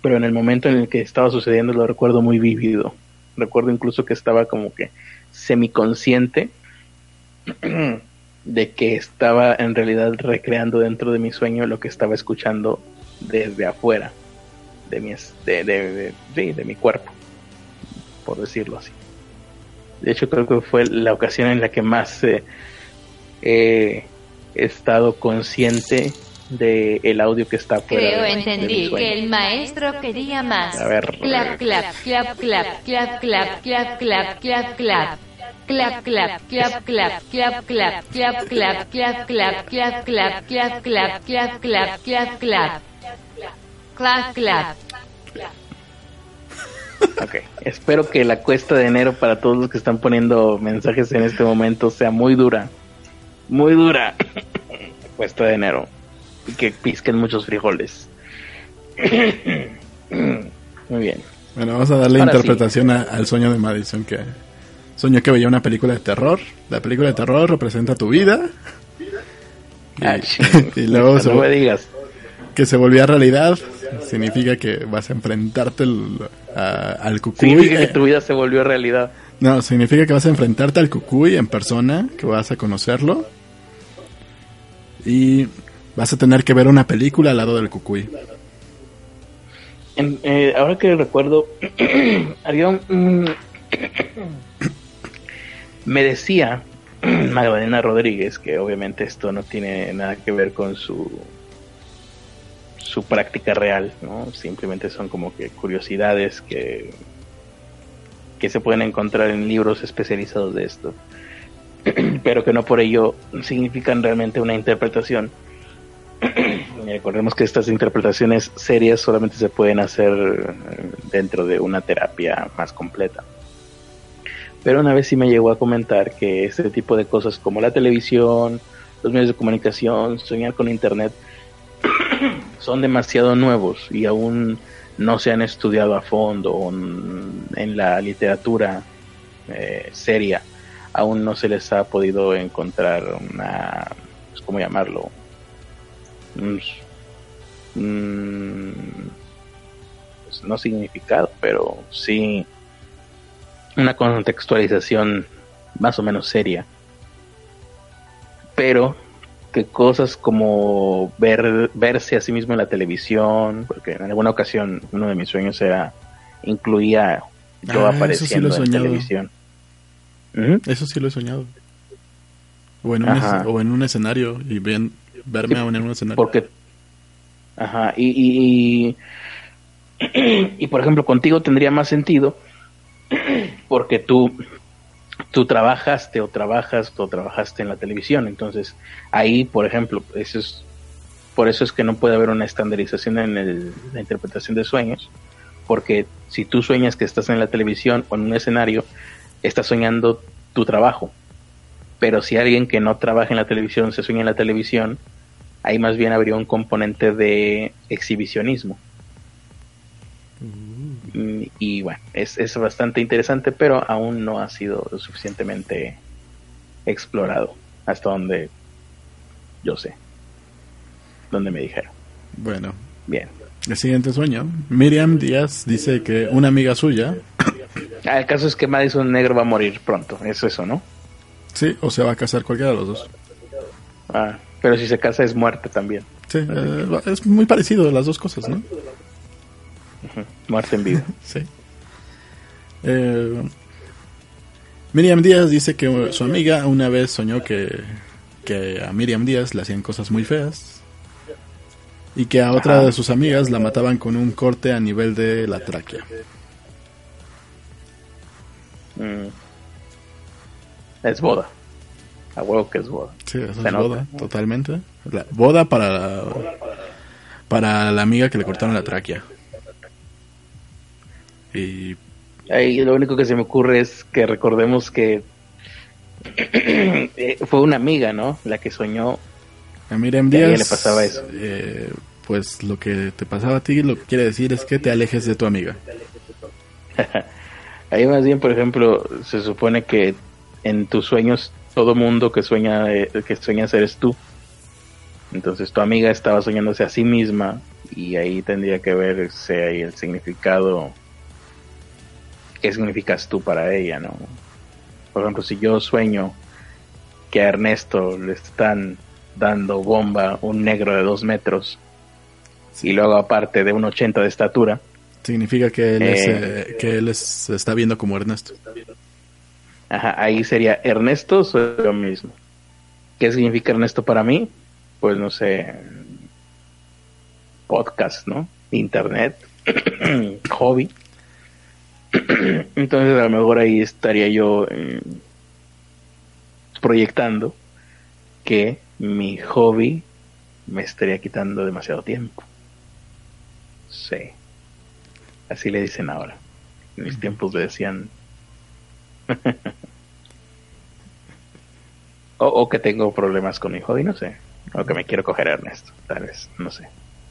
pero en el momento en el que estaba sucediendo lo recuerdo muy vívido. Recuerdo incluso que estaba como que semiconsciente <coughs> de que estaba en realidad recreando dentro de mi sueño lo que estaba escuchando desde afuera de mi, de, de, de, mi cuerpo, por decirlo así. De hecho, creo que fue la ocasión en la que más eh, he estado consciente de el audio que está fuera Creo entendí que el maestro quería más. A ver. Clap, clap, clap, clap, clap, clap, clap, clap, clap, clap. Clap, clap, clap, clap, clap, clap, clap, clap, clap, clap, clap, clap, clap, clap, clap, clap, clap, clap. Clap, clap. Ok, espero que la cuesta de enero para todos los que están poniendo mensajes en este momento sea muy dura. Muy dura. cuesta de enero. Y que pisquen muchos frijoles. muy bien. Bueno, vamos a darle interpretación al sueño de Madison, que soñó que veía una película de terror. La película de terror representa tu vida. <laughs> Y, luego no me digas que se volvía realidad significa que vas a enfrentarte al cucuy. Significa que tu vida se volvió realidad. No, significa que vas a enfrentarte al cucuy en persona, que vas a conocerlo. Y vas a tener que ver una película al lado del cucuy. Eh, ahora que recuerdo, <clears throat> había un... <coughs> me decía <clears throat> Magdalena Rodríguez, que obviamente esto no tiene nada que ver con su su práctica real, ¿no? Simplemente son como que curiosidades que, que se pueden encontrar en libros especializados de esto, <clears throat> pero que no por ello significan realmente una interpretación. <clears throat> Recordemos que estas interpretaciones serias solamente se pueden hacer dentro de una terapia más completa. Pero una vez sí me llegó a comentar que este tipo de cosas como la televisión, los medios de comunicación, soñar con internet, <clears throat> son demasiado nuevos y aún no se han estudiado a fondo en la literatura eh, seria. Aún no se les ha podido encontrar una, pues, ¿cómo llamarlo? Pues, no significado, pero sí una contextualización más o menos seria. Pero que cosas como ver, verse a sí mismo en la televisión, porque en alguna ocasión uno de mis sueños era, incluía yo ah, apareciendo en televisión. Eso sí lo he soñado. O en, un, o en un escenario y verme en un escenario. Porque, ajá, y, y, y <clears throat> por ejemplo contigo tendría más sentido <clears throat> porque tú tú trabajaste o trabajas o trabajaste en la televisión. Entonces, ahí, por ejemplo, eso es, por eso es que no puede haber una estandarización en la interpretación de sueños, porque si tú sueñas que estás en la televisión o en un escenario, estás soñando tu trabajo. Pero si alguien que no trabaja en la televisión se sueña en la televisión, ahí más bien habría un componente de exhibicionismo. Y bueno, es, es bastante interesante, pero aún no ha sido suficientemente explorado hasta donde yo sé, donde me dijeron. Bueno, bien. El siguiente sueño. Miriam Díaz dice que una amiga suya. Ah, el caso es que Madison Negro va a morir pronto, es eso, ¿no? Sí, o se va a casar cualquiera de los dos. Ah, pero si se casa es muerte también. Sí, eh, es muy parecido las dos cosas, ¿no? Muerte en vida. <laughs> sí. Eh, Miriam Díaz dice que su amiga una vez soñó que, que a Miriam Díaz le hacían cosas muy feas y que a otra de sus amigas la mataban con un corte a nivel de la tráquea. Mm. Es boda. A huevo que es boda. Sí, es boda, totalmente. La boda para para la amiga que le cortaron la tráquea. Y Ahí lo único que se me ocurre es que recordemos que <clears throat> eh, fue una amiga, ¿no? La que soñó. A Miriam Díaz. le pasaba eso? Eh, pues lo que te pasaba a ti lo que quiere decir es que te alejes de tu amiga. <laughs> Ahí más bien, por ejemplo, se supone que en tus sueños todo mundo que sueña eh, que sueñas eres tú. Entonces tu amiga estaba soñándose a sí misma y ahí tendría que verse ahí el significado qué significas tú para ella, ¿no? Por ejemplo, si yo sueño que a Ernesto le están dando bomba un negro de dos metros y luego aparte de un 80 de estatura, significa que él, es, eh, eh, que él se está viendo como Ernesto. Ajá, ahí sería Ernesto soy yo mismo. ¿Qué significa Ernesto para mí? Pues no sé, podcast, ¿no? Internet, <clears throat> hobby. <clears throat> Entonces a lo mejor ahí estaría yo eh, proyectando que mi hobby me estaría quitando demasiado tiempo. Sí. Así le dicen ahora. En mis tiempos le decían <laughs> o, que tengo problemas con mi hobby, no sé. O que me quiero coger a Ernesto, tal vez, no sé.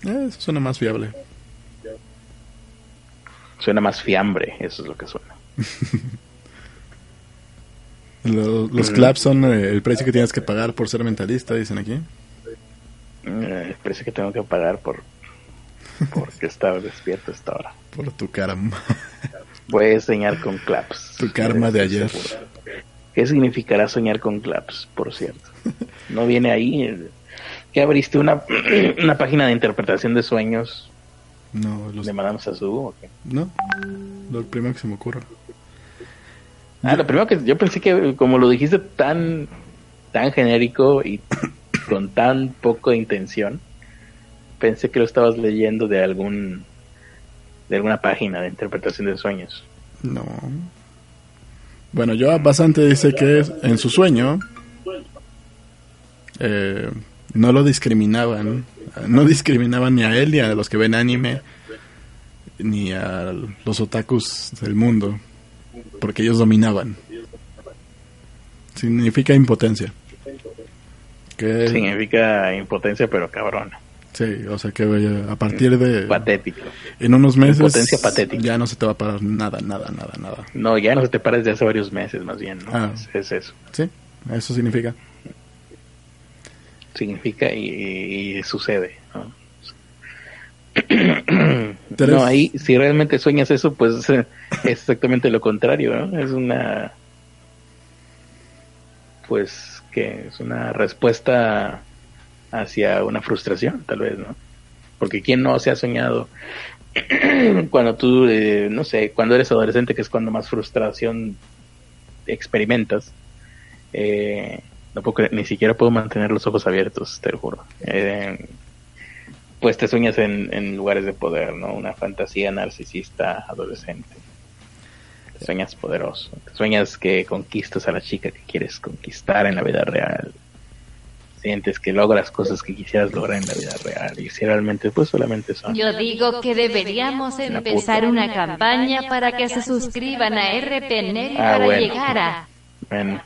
Eh, eso suena más fiable. Suena más fiambre, eso es lo que suena. <laughs> los, claps son eh, el precio que tienes que pagar por ser mentalista, dicen aquí. Eh, el precio que tengo que pagar por porque estaba despierto esta hora. <laughs> Por tu karma. Voy a soñar con claps. Tu karma de ayer. ¿Qué significará soñar con claps, por cierto? ¿No viene ahí? ¿Que abriste una, <clears throat> una página de interpretación de sueños no, los... de Madame Sassou o qué? No, lo primero que se me ocurre. Ah, lo primero que yo pensé que como lo dijiste tan tan genérico y <coughs> con tan poco intención, pensé que lo estabas leyendo de algún de alguna página de interpretación de sueños. No. Bueno, yo bastante dice que en su sueño eh, no lo discriminaban, no discriminaban ni a él ni a los que ven anime ni a los otakus del mundo, porque ellos dominaban. Significa impotencia. Significa impotencia, pero cabrón. Sí, o sea que a partir de... Patético. En unos meses... Potencia patética. Ya no se te va a parar nada, nada, nada, nada. No, ya no se te para desde hace varios meses más bien, ¿no? Ah. es, eso. Sí, eso significa. Significa y, sucede, ¿no? <clears throat> no, ahí si realmente sueñas eso, pues <laughs> es exactamente lo contrario, ¿no? Es una... Pues que es una respuesta hacia una frustración, tal vez, ¿no? Porque quién no se ha soñado <clears throat> cuando tú, eh, no sé, cuando eres adolescente, que es cuando más frustración experimentas, eh, no puedo ni siquiera puedo mantener los ojos abiertos, te lo juro. Eh, pues te sueñas en, en lugares de poder, ¿no? Una fantasía narcisista adolescente. Te sueñas poderoso. Te sueñas que conquistas a la chica que quieres conquistar en la vida real sientes que logras cosas que quisieras lograr en la vida real y si realmente pues solamente son. Yo digo que deberíamos empezar una campaña para que se suscriban a RPNet ah, para llegar a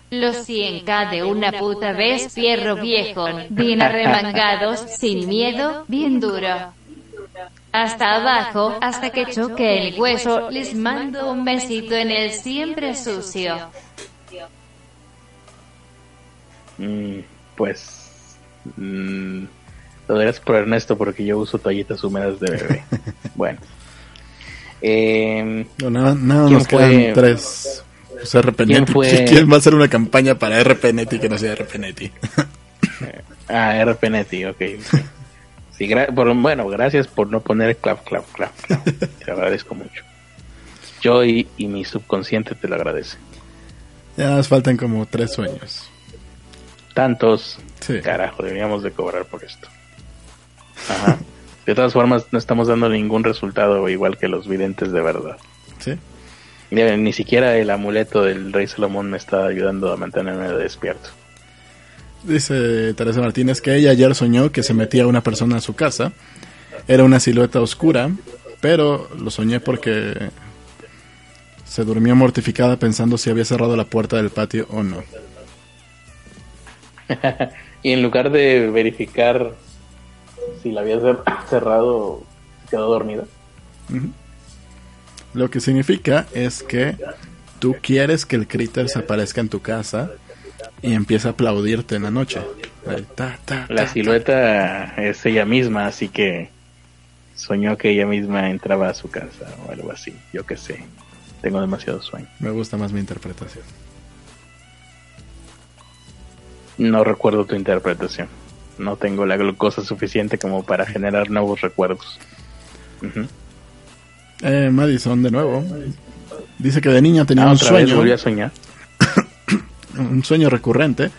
los 100k de una puta vez, fierro viejo, bien arremangados, sin miedo, bien duro. Hasta abajo, hasta que choque el hueso, les mando un besito en el siempre sucio. Mm, pues Mm, lo dirás por Ernesto porque yo uso toallitas húmedas de bebé. <laughs> bueno. Eh, no, nada, nada nos quedan tres. Pues ¿Quién, fue? ¿Quién va a hacer una campaña para RPNeti que no sea RPNeti? <laughs> ah, RPNeti, ok. Sí, bueno, gracias por no poner clap, clap, clap, clap. Te agradezco mucho. Yo y, y mi subconsciente te lo agradece. Ya nos faltan como tres sueños tantos. Carajo, deberíamos de cobrar por esto. Ajá. De todas formas, no estamos dando ningún resultado igual que los videntes de verdad. Sí. Ni, siquiera el amuleto del rey Salomón me está ayudando a mantenerme despierto. Dice Teresa Martínez que ella ayer soñó que se metía una persona a su casa. Era una silueta oscura, pero lo soñé porque se durmió mortificada pensando si había cerrado la puerta del patio o no. <laughs> y en lugar de verificar si la había <coughs> cerrado, quedó dormida. Lo que significa es que tú quieres que el critter se aparezca en tu casa y empieza a aplaudirte en la noche. la silueta es ella misma, así que soñó que ella misma entraba a su casa o algo así. Yo qué sé. Tengo demasiado sueño. Me gusta más mi interpretación. No recuerdo tu interpretación. No tengo la glucosa suficiente como para generar nuevos recuerdos. Eh, Madison, de nuevo. Dice que de niña tenía ah, un sueño. a soñar. un sueño recurrente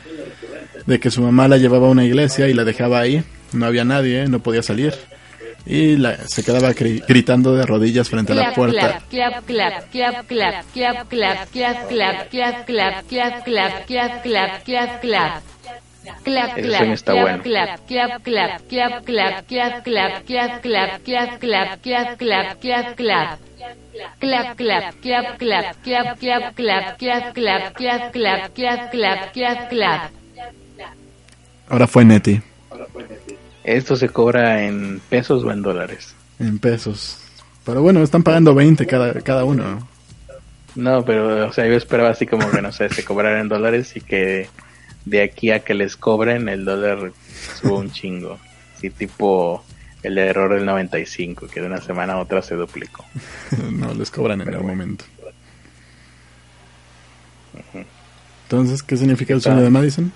de que su mamá la llevaba a una iglesia y la dejaba ahí. No había nadie, no podía salir y la, se quedaba gritando de rodillas frente a la puerta. Está bueno. Ahora fue Neti. ¿Esto se cobra en pesos o en dólares? En pesos. Pero bueno, están pagando 20 cada, cada uno. No, pero, o sea, yo esperaba así como que, no sé, se cobrara en dólares y que de aquí a que les cobren el dólar suba un chingo. Sí, tipo el error del 95, que de una semana a otra se duplicó. <laughs> no, les cobran en el momento. Entonces, ¿qué significa el sueño de Madison?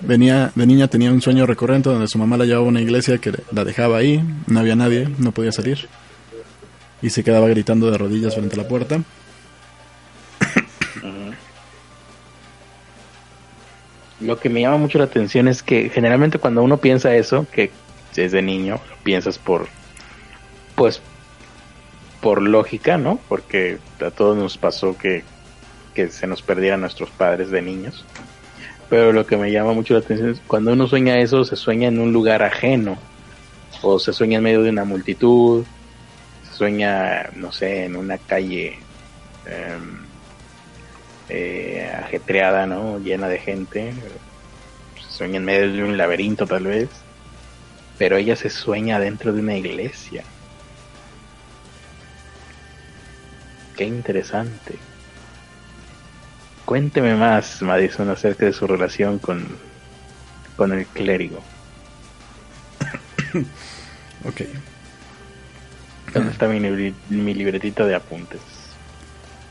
Venía, de niña tenía un sueño recurrente donde su mamá la llevaba a una iglesia que la dejaba ahí, no había nadie, no podía salir. Y se quedaba gritando de rodillas frente a la puerta. Lo que me llama mucho la atención es que generalmente cuando uno piensa eso, que es de niño, piensas por, pues, por lógica, ¿no? Porque a todos nos pasó que, que se nos perdieran nuestros padres de niños. Pero lo que me llama mucho la atención es cuando uno sueña eso, se sueña en un lugar ajeno, o se sueña en medio de una multitud, se sueña, no sé, en una calle em, eh, ajetreada, ¿no? Llena de gente, sueña en medio de un laberinto tal vez, pero ella se sueña dentro de una iglesia. Qué interesante. Cuénteme más, Madison, acerca de su relación con, con el clérigo. <coughs> ok. ¿Dónde está mi, mi libretita de apuntes?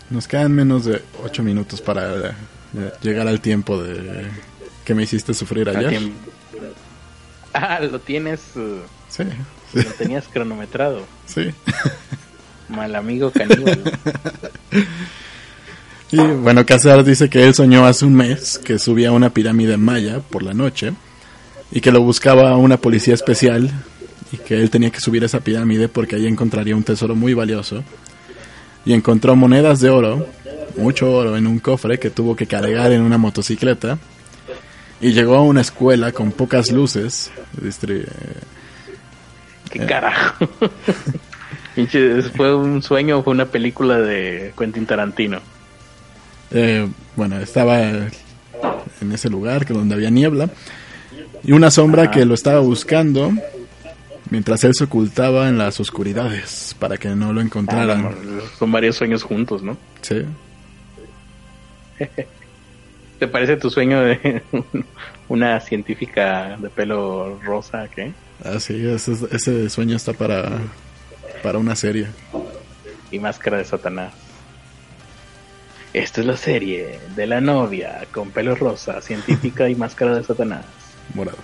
Nos quedan menos de ocho minutos para eh, llegar al tiempo de que me hiciste sufrir ayer. <laughs> Ah, lo tienes. Uh, sí, Lo tenías cronometrado. Sí. Mal amigo caníbal. <laughs> Y bueno, Casar dice que él soñó hace un mes que subía a una pirámide maya por la noche y que lo buscaba una policía especial y que él tenía que subir a esa pirámide porque ahí encontraría un tesoro muy valioso. Y encontró monedas de oro, mucho oro en un cofre que tuvo que cargar en una motocicleta. Y llegó a una escuela con pocas luces. ¿Qué carajo? <laughs> ¿Fue un sueño o fue una película de Quentin Tarantino? Eh, bueno, estaba en ese lugar que donde había niebla y una sombra que lo estaba buscando mientras él se ocultaba en las oscuridades para que no lo encontraran. Ah, son varios sueños juntos, ¿no? Sí. <laughs> ¿Te parece tu sueño de <laughs> una científica de pelo rosa? ¿Qué? Ah, sí, ese, ese sueño está para, para una serie. Y máscara de Satanás. Esta es la serie de la novia con pelo rosa, científica y <laughs> máscara de Satanás. Morado.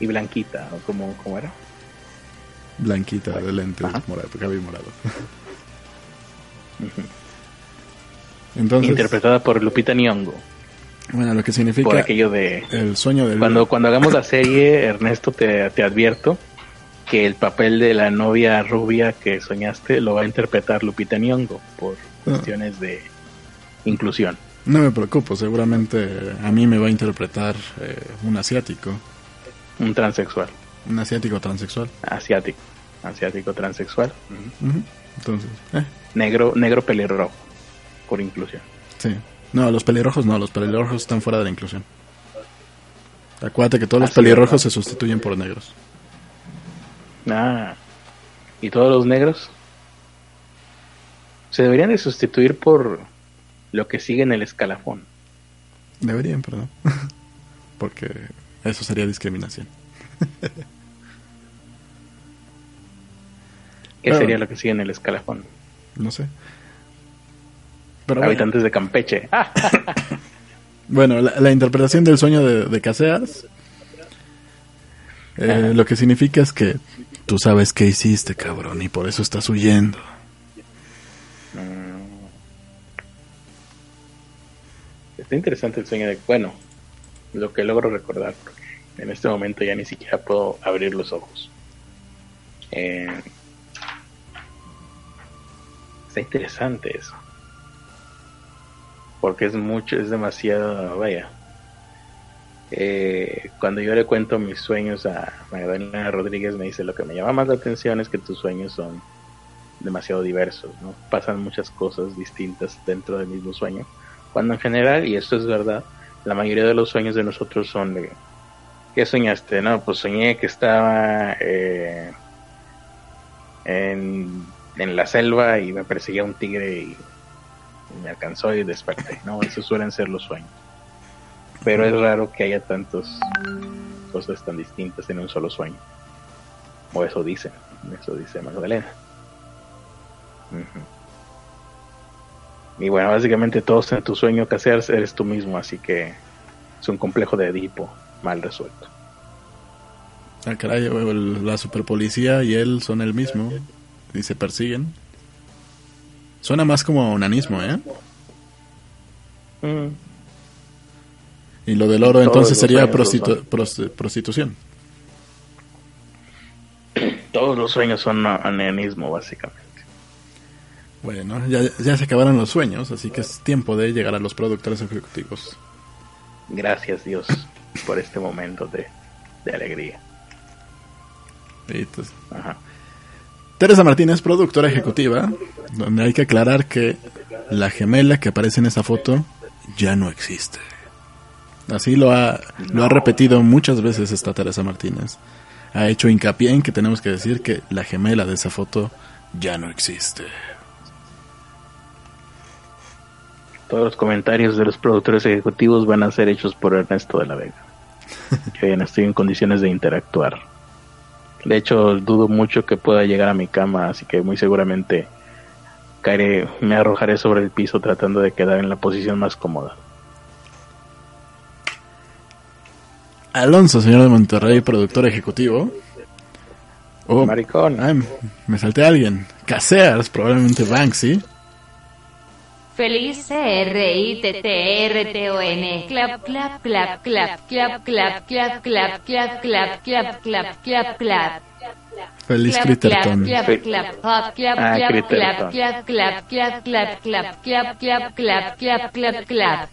Y blanquita, ¿o cómo, era? Blanquita, de lentes, morado, cabello morado. <laughs> Entonces, Interpretada por Lupita Nyong'o. Bueno, lo que significa por aquello de el sueño del cuando cuando hagamos la <laughs> serie, Ernesto te, te advierto que el papel de la novia rubia que soñaste lo va a interpretar Lupita Nyong'o por ah. cuestiones de inclusión. No me preocupo, seguramente a mí me va a interpretar eh, un asiático. Un transexual. Un asiático transexual. Asiático. Asiático transexual. Entonces, eh. Negro, negro pelirrojo. Por inclusión. Sí. No, los pelirrojos no, los pelirrojos están fuera de la inclusión. Acuérdate que todos los pelirrojos se sustituyen por negros. Ah. ¿Y todos los negros? Se deberían de sustituir por lo que sigue en el escalafón. Deberían, perdón. <laughs> Porque eso sería discriminación. <laughs> ¿Qué sería lo que sigue en el escalafón? No sé. Habitantes de Campeche. <laughs> bueno, la, interpretación del sueño de, de Caseas eh, lo que significa es que tú sabes qué hiciste, cabrón, y por eso estás huyendo. Mm. Está interesante el sueño de... Bueno, lo que logro recordar, porque en este momento ya ni siquiera puedo abrir los ojos. Eh, está interesante eso. Porque es mucho, es demasiado, vaya. Eh, cuando yo le cuento mis sueños a Magdalena Rodríguez, me dice lo que me llama más la atención es que tus sueños son demasiado diversos, ¿no? Pasan muchas cosas distintas dentro del mismo sueño. Cuando en general, y esto es verdad, la mayoría de los sueños de nosotros son de ¿qué soñaste? No, pues soñé que estaba eh, en, en, la selva y me perseguía un tigre y, me alcanzó y desperté, ¿no? Esos suelen ser los sueños. Pero es raro que haya tantas cosas tan distintas en un solo sueño. O eso dice, eso dice Magdalena. Y bueno, básicamente todos en tu sueño que hacer eres tú mismo, así que es un complejo de Edipo mal resuelto. Ah, caray, la superpolicía y él son el mismo y se persiguen. Suena más como onanismo, ¿eh? Mm. Y lo del oro entonces sería prostitución. Todos los sueños son onanismo, básicamente. Bueno, ya, ya se acabaron los sueños, así que es tiempo de llegar a los productores ejecutivos. Gracias Dios por este momento de, alegría. Pues, Teresa Martínez, productora ejecutiva, donde hay que aclarar que la gemela que aparece en esa foto ya no existe. Así lo ha, lo ha repetido muchas veces esta Teresa Martínez. Ha hecho hincapié en que tenemos que decir que la gemela de esa foto ya no existe. Todos los comentarios de los productores ejecutivos van a ser hechos por Ernesto de la Vega. <laughs> Ya no estoy en condiciones de interactuar. De hecho, dudo mucho que pueda llegar a mi cama, así que muy seguramente caeré, me arrojaré sobre el piso tratando de quedar en la posición más cómoda. Alonso, señor de Monterrey, productor ejecutivo. Oh, Maricón. me salté a alguien. Casears, probablemente Banksy. Feliz C-R-I-T-T-R-T-O-N. Clap, clap, clap, clap, clap, clap, clap, clap, clap, clap, clap, clap, clap, clap. Feliz Critterton. Clap, clap, clap, clap, clap, clap, clap, clap, clap, clap, clap, clap, clap, clap, clap, clap, clap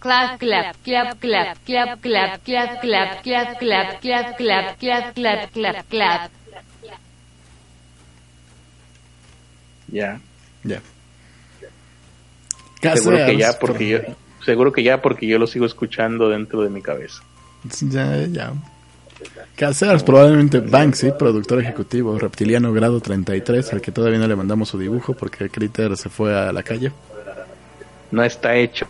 clap clap clap clap clap clap clap clap clap clap clap clap clap clap clap clap ya seguro que ya porque yo seguro que ya porque yo lo sigo escuchando dentro de mi cabeza ya ya Caseras, probablemente Banksy, productor ejecutivo, reptiliano grado 33, al que todavía no le mandamos su dibujo porque Critter se fue a la calle. No está hecho.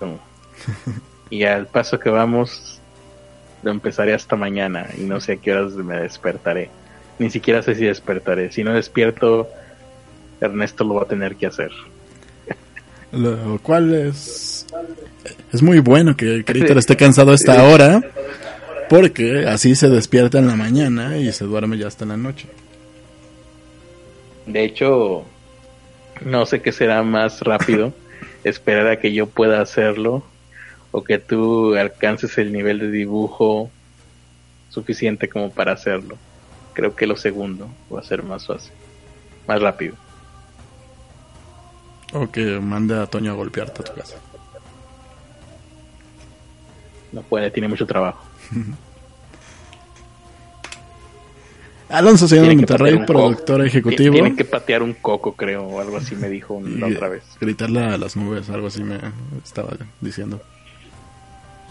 <laughs> y al paso que vamos, lo empezaré hasta mañana y no sé a qué horas me despertaré. Ni siquiera sé si despertaré. Si no despierto, Ernesto lo va a tener que hacer. Lo cual es. Es muy bueno que Critter esté cansado a esta hora. Porque así se despierta en la mañana y se duerme ya hasta la noche. De hecho, no sé qué será más rápido. <laughs> esperar a que yo pueda hacerlo o que tú alcances el nivel de dibujo suficiente como para hacerlo. Creo que lo segundo va a ser más fácil, más rápido. O que mande a Toño a golpearte a tu casa. No puede, tiene mucho trabajo. <laughs> Alonso señor Monterrey, productor ejecutivo. Tiene que patear un coco, creo, o algo así me dijo la otra vez. Gritarle a las nubes, algo así me estaba diciendo.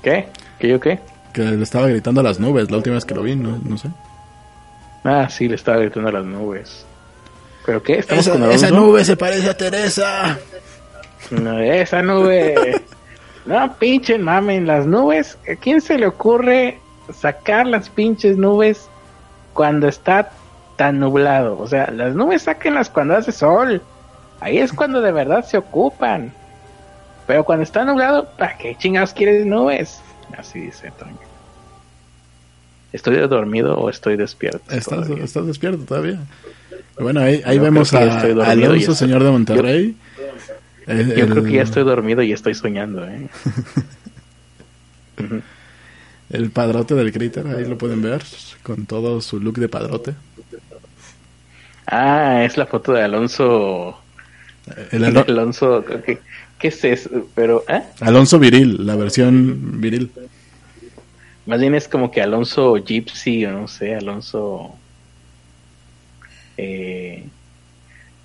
¿Qué? ¿Qué yo qué? Que le estaba gritando a las nubes la última vez que lo vi, no, no sé. Ah, sí, le estaba gritando a las nubes. ¿Pero qué? ¿Estamos esa, esa nube se parece a Teresa. No, esa nube. no, pinche mamen, las nubes. ¿A quién se le ocurre sacar las pinches nubes cuando está tan nublado? O sea, las nubes sáquenlas cuando hace sol. Ahí es cuando de verdad se ocupan. Pero cuando está nublado, ¿para qué chingados quieres nubes? Así dice Toño. ¿Estoy dormido o estoy despierto? Estás, despierto todavía. Bueno, ahí, ahí vemos a Alonso, señor de Monterrey. Yo, creo que ya estoy dormido y estoy soñando. ¿eh? <laughs> el padrote del Critter, ahí lo pueden ver, con todo su look de padrote. Ah, es la foto de Alonso. El <laughs> Alonso, ¿qué, ¿qué, es eso? Pero, ¿eh? Alonso viril, la versión viril. Más bien es como que Alonso Gypsy, o no sé, Alonso. Eh,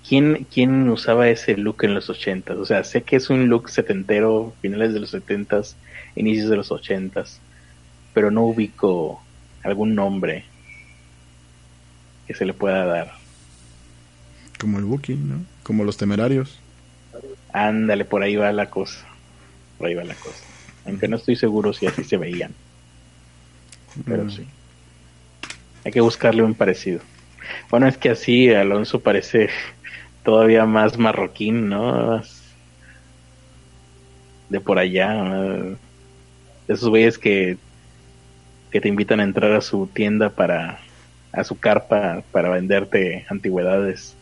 ¿quién, ¿Quién usaba ese look en los ochentas? O sea, sé que es un look setentero, finales de los setentas, inicios de los ochentas, pero no ubico algún nombre que se le pueda dar. Como el Booking, ¿no? Como los temerarios. Ándale, por ahí va la cosa. Por ahí va la cosa. Aunque no estoy seguro si así se veían. Pero mm. sí. Hay que buscarle un parecido. Bueno, es que así Alonso parece <laughs> todavía más marroquín, ¿no? De por allá. Esos güeyes que, que te invitan a entrar a su tienda para. a su carpa para venderte antigüedades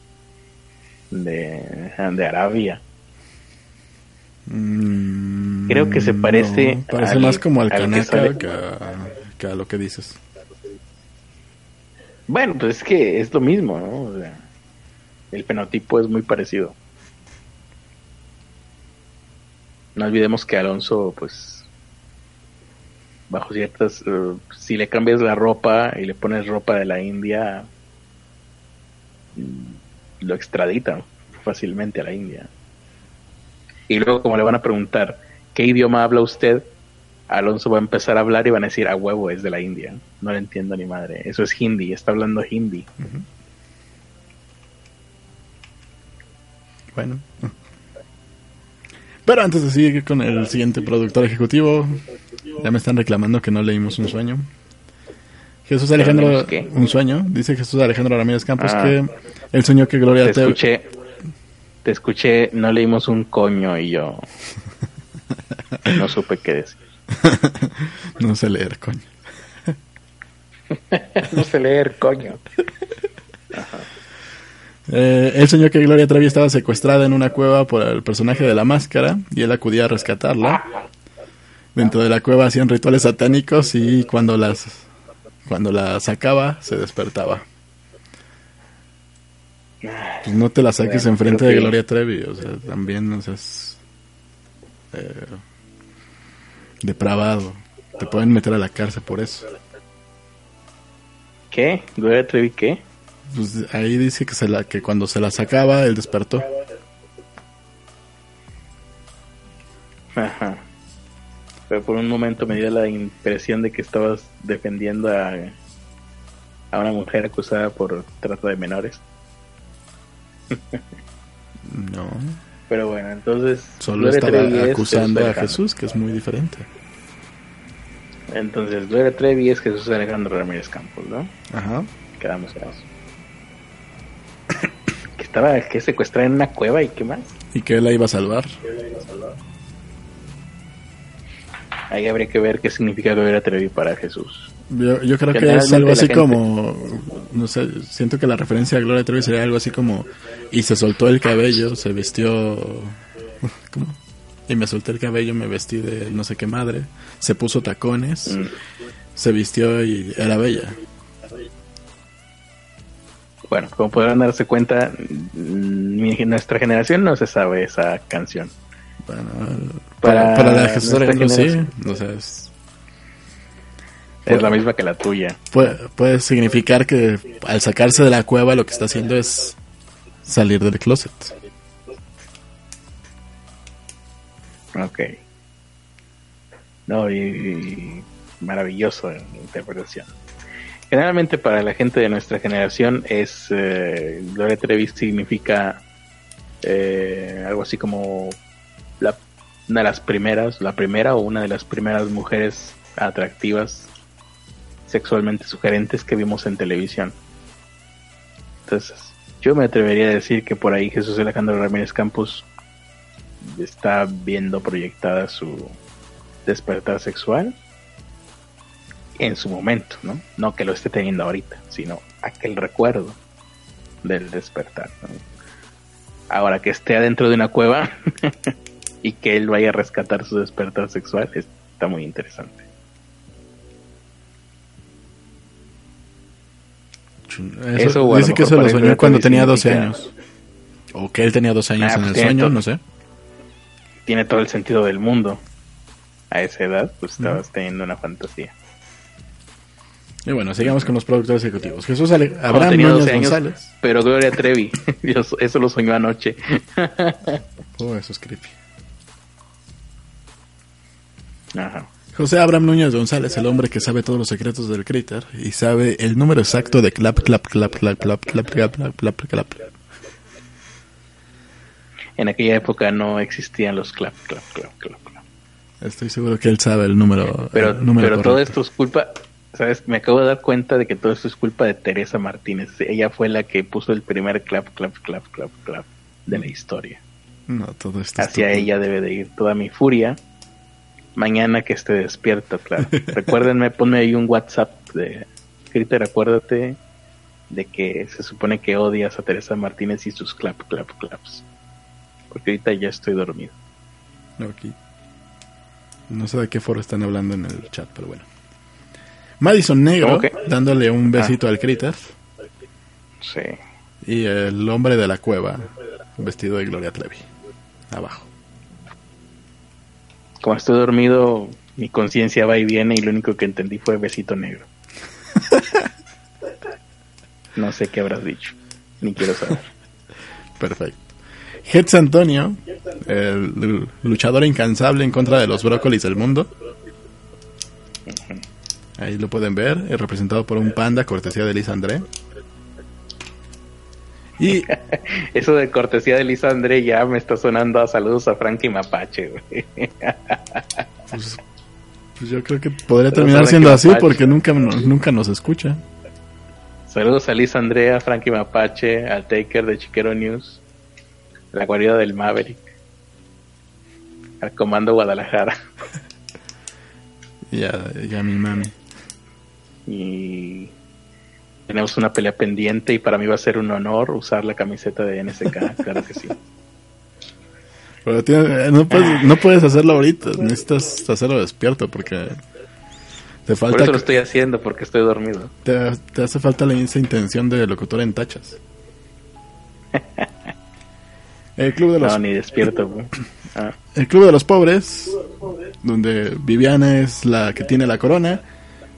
de, de Arabia. Mm, Creo que se parece. parece más como al, al que a lo que dices. Bueno, pues es que es lo mismo, ¿no? el fenotipo es muy parecido. No olvidemos que Alonso, pues, bajo ciertas, eh, si le cambias la ropa y le pones ropa de la India, mm, lo extraditan fácilmente a la India. Y luego como le van a preguntar, ¿qué idioma habla usted? Alonso va a empezar a hablar y van a decir, a huevo, es de la India. No le entiendo ni madre. Eso es hindi, está hablando hindi. Bueno. Pero antes de seguir con el siguiente productor ejecutivo, ya me están reclamando que no leímos un sueño. Jesús Alejandro, un sueño, dice Jesús Alejandro Ramírez Campos ah. que el sueño que Gloria te, te escuché, te escuché, no leímos un coño y yo <laughs> no supe qué decir. <laughs> no sé leer, coño. <laughs> no sé leer, coño. Eh, él soñó que Gloria Trevi estaba secuestrada en una cueva por el personaje de la máscara y él acudía a rescatarla. Dentro de la cueva hacían rituales satánicos y cuando las cuando la sacaba se despertaba. Pues no te la saques enfrente de Gloria Trevi, o sea, también, o sea, eh, depravado. Te pueden meter a la cárcel por eso. ¿Qué? ¿Gloria Trevi qué? Pues ahí dice que, se la, que cuando se la sacaba, él despertó. Ajá. Pero por un momento me dio la impresión de que estabas defendiendo a, a una mujer acusada por trata de menores. <laughs> no. Pero bueno, entonces. Solo estaba acusando a Jesús, que es muy diferente. Entonces, Gloria Trevi es Jesús Alejandro Ramírez Campos, ¿no? Ajá. Quedamos en eso. <coughs> que estaba que secuestrada en una cueva y qué más. Y que él la iba a salvar. Ahí habría que ver qué significa Gloria Trevi para Jesús. Yo, yo creo que es algo así como, no sé, siento que la referencia a Gloria Trevi sería algo así como, y se soltó el cabello, se vistió, <laughs> ¿cómo? Y me solté el cabello, me vestí de no sé qué madre, se puso tacones, mm. se vistió y era bella. Bueno, como podrán darse cuenta, nuestra generación no se sabe esa canción. Bueno, para, para, la Jesús sí, o sea, es es la misma que la tuya. Puede, significar que al sacarse de la cueva lo que está haciendo es salir del closet. Ok. No, y, maravilloso interpretación. Generalmente para la gente de nuestra generación es eh, Gloria Trevi significa eh, algo así como la, una de las primeras, la primera o una de las primeras mujeres atractivas sexualmente sugerentes que vimos en televisión. Entonces, yo me atrevería a decir que por ahí Jesús Alejandro Ramírez Campos está viendo proyectada su despertar sexual en su momento, ¿no? No que lo esté teniendo ahorita, sino aquel recuerdo del despertar. Ahora que esté adentro de una cueva <laughs> y que él vaya a rescatar su despertar sexual, está muy interesante. Eso, dice que eso lo soñó cuando tenía 12 años. O que él tenía 12 años ah, en el pues sueño, no sé. Tiene todo el sentido del mundo. A esa edad, pues estabas teniendo una fantasía. Y bueno, sigamos con los productores ejecutivos. Jesús Ale Abraham Núñez González. Pero Gloria Trevi, <laughs> eso lo soñó anoche. <laughs> oh, eso es creepy. Ajá. José Abraham Núñez González, el hombre que sabe todos los secretos del Critter y sabe el número exacto de clap, clap, clap, clap, clap, clap, clap, clap, clap, clap. En aquella época no existían los clap, clap, clap, clap, clap. Estoy seguro que él sabe el número. Pero, el número pero todo esto es culpa, ¿sabes? Me acabo de dar cuenta de que todo esto es culpa de Teresa Martínez. Ella fue la que puso el primer clap, clap, clap, clap, clap de la historia. No, todo esto Hacia ella debe de ir toda mi furia mañana que esté despierto, claro. <laughs> Recuérdenme, ponme ahí un WhatsApp de Critter, acuérdate de que se supone que odias a Teresa Martínez y sus clap, clap, claps. Porque ahorita ya estoy dormido. Aquí. No sé de qué foro están hablando en el chat, pero bueno. Madison Negro, dándole un besito ah. al Critter. Sí. Y el hombre de la cueva, vestido de Gloria Trevi. Abajo como estoy dormido, mi conciencia va y viene y lo único que entendí fue besito negro. <laughs> no sé qué habrás dicho, ni quiero saber. Perfecto. Hetz Antonio, el luchador incansable en contra de los brócolis del mundo. Ahí lo pueden ver, es representado por un panda, cortesía de Lisa André. Y <laughs> eso de cortesía de Lisa André ya me está sonando a saludos a Frankie Mapache, <laughs> pues, pues, yo creo que podría terminar siendo así porque nunca, nunca nos escucha. Saludos a Lisa Andrea, Frankie Mapache, al Taker de Chiquero News, la guarida del Maverick, al Comando Guadalajara. <laughs> y a, mi mami. Y tenemos una pelea pendiente y para mí va a ser un honor usar la camiseta de NSK, <laughs> claro que sí. Pero eh, no, puedes, no puedes hacerlo ahorita, necesitas hacerlo despierto porque te falta... Por eso lo estoy haciendo, porque estoy dormido. Te, hace falta la esa intención de locutor en tachas. <laughs> El club de los... No, ni despierto. Ah. El club de los pobres, donde Viviana es la que tiene la corona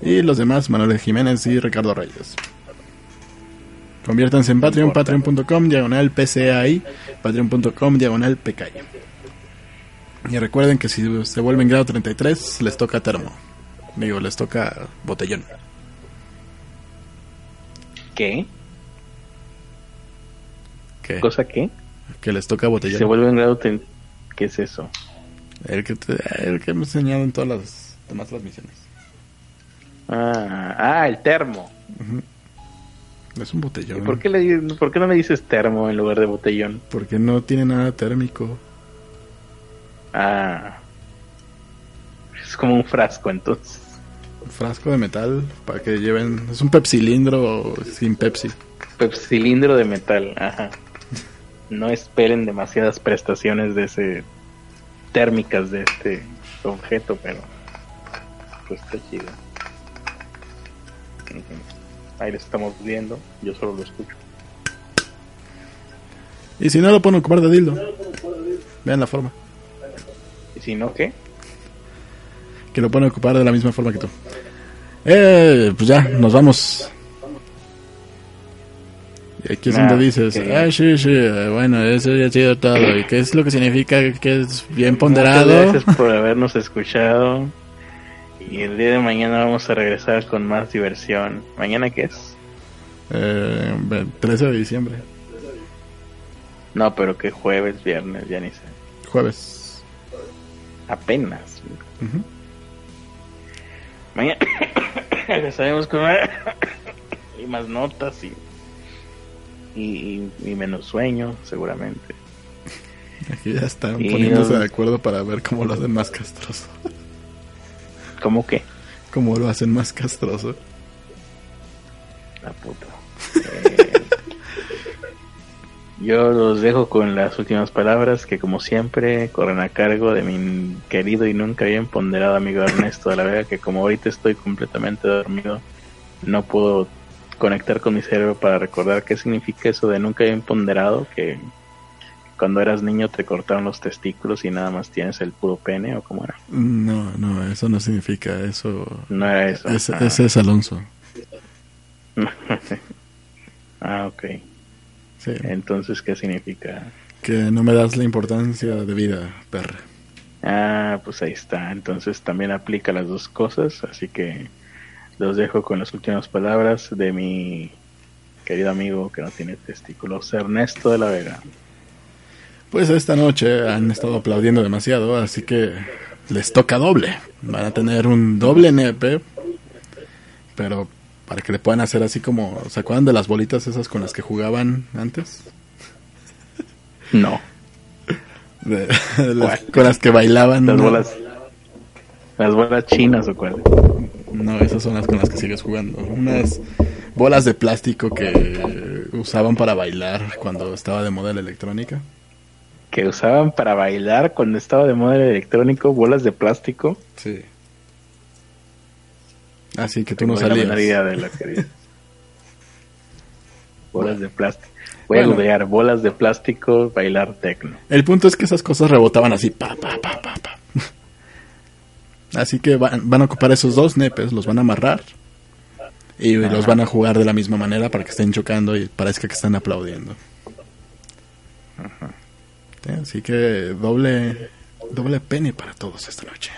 y los demás Manuel Jiménez y Ricardo Reyes. Conviértanse en Patreon, patreon.com, diagonal PCAI, patreon.com, diagonal PKI. Y recuerden que si se vuelven grado 33, les toca termo. Digo, les toca botellón. ¿Qué? ¿Qué? ¿Cosa qué? Que les toca botellón. Se vuelven grado... ¿Qué es eso? El que, el que hemos enseñado en todas las demás transmisiones. Ah, ah el termo. Es un botellón. por qué, le, por qué no me dices termo en lugar de botellón? Porque no tiene nada térmico. Ah. Es como un frasco entonces. Un frasco de metal para que lleven... Es un pepsilindro sin Pepsi. Pepsilindro de metal, ajá. No esperen demasiadas prestaciones de ese... térmicas de este objeto, pero... Pues está chido. Ahí les estamos viendo, yo solo lo escucho. Y si no lo pueden ocupar de dildo. Vean la forma. ¿Y si no qué? Que lo pueden ocupar de la misma forma que tú. Eh, pues ya, nos vamos. Y aquí es donde dices, ah, sí, sí, bueno, eso ya ha sido todo. ¿Y qué es lo que significa que es bien ponderado? Muchas gracias por habernos escuchado. Y el día de mañana vamos a regresar con más diversión. ¿Mañana qué es? Eh, 13 de diciembre. No, pero que jueves, viernes, ya ni sé. Jueves. Apenas. Mañana regresaremos con y más notas y, y, menos sueño, seguramente. Aquí ya están poniéndose de acuerdo para ver cómo lo hacen más castroso. ¿Cómo qué? Cómo lo hacen más castroso. La puta. Eh, yo los dejo con las últimas palabras que como siempre corren a cargo de mi querido y nunca bien ponderado amigo Ernesto de la Vega, que como ahorita estoy completamente dormido, no puedo conectar con mi cerebro para recordar qué significa eso de nunca bien ponderado, que cuando eras niño te cortaron los testículos y nada más tienes el puro pene o cómo era. No, no, eso no significa eso. No era eso. Ese, ah. ese es Alonso. <laughs> ah, ok. Entonces, ¿qué significa? Que no me das la importancia de vida, perra. Ah, pues ahí está. Entonces también aplica las dos cosas. Así que los dejo con las últimas palabras de mi querido amigo que no tiene testículos, Ernesto de la Vega. Pues esta noche han estado aplaudiendo demasiado, así que les toca doble. Van a tener un doble nepe, pero para que le puedan hacer así como, ¿se acuerdan de las bolitas esas con las que jugaban antes? No. con las que bailaban. Las bolas. Las bolas chinas o cuál. No, esas son las con las que sigues jugando. Unas bolas de plástico que usaban para bailar cuando estaba de moda la electrónica. Que usaban para bailar cuando estaba de moda el electrónico, bolas de plástico. Sí. Así que tú no salías. de la <laughs> bolas de plástico. Voy a googlear bolas de plástico, bailar tecno. El punto es que esas cosas rebotaban así, pa, pa, pa, pa, pa. <laughs> Así que van, a ocupar esos dos nepes, los van a amarrar y los van a jugar de la misma manera para que estén chocando y parezca que están aplaudiendo. Así que doble doble pene para todos esta noche.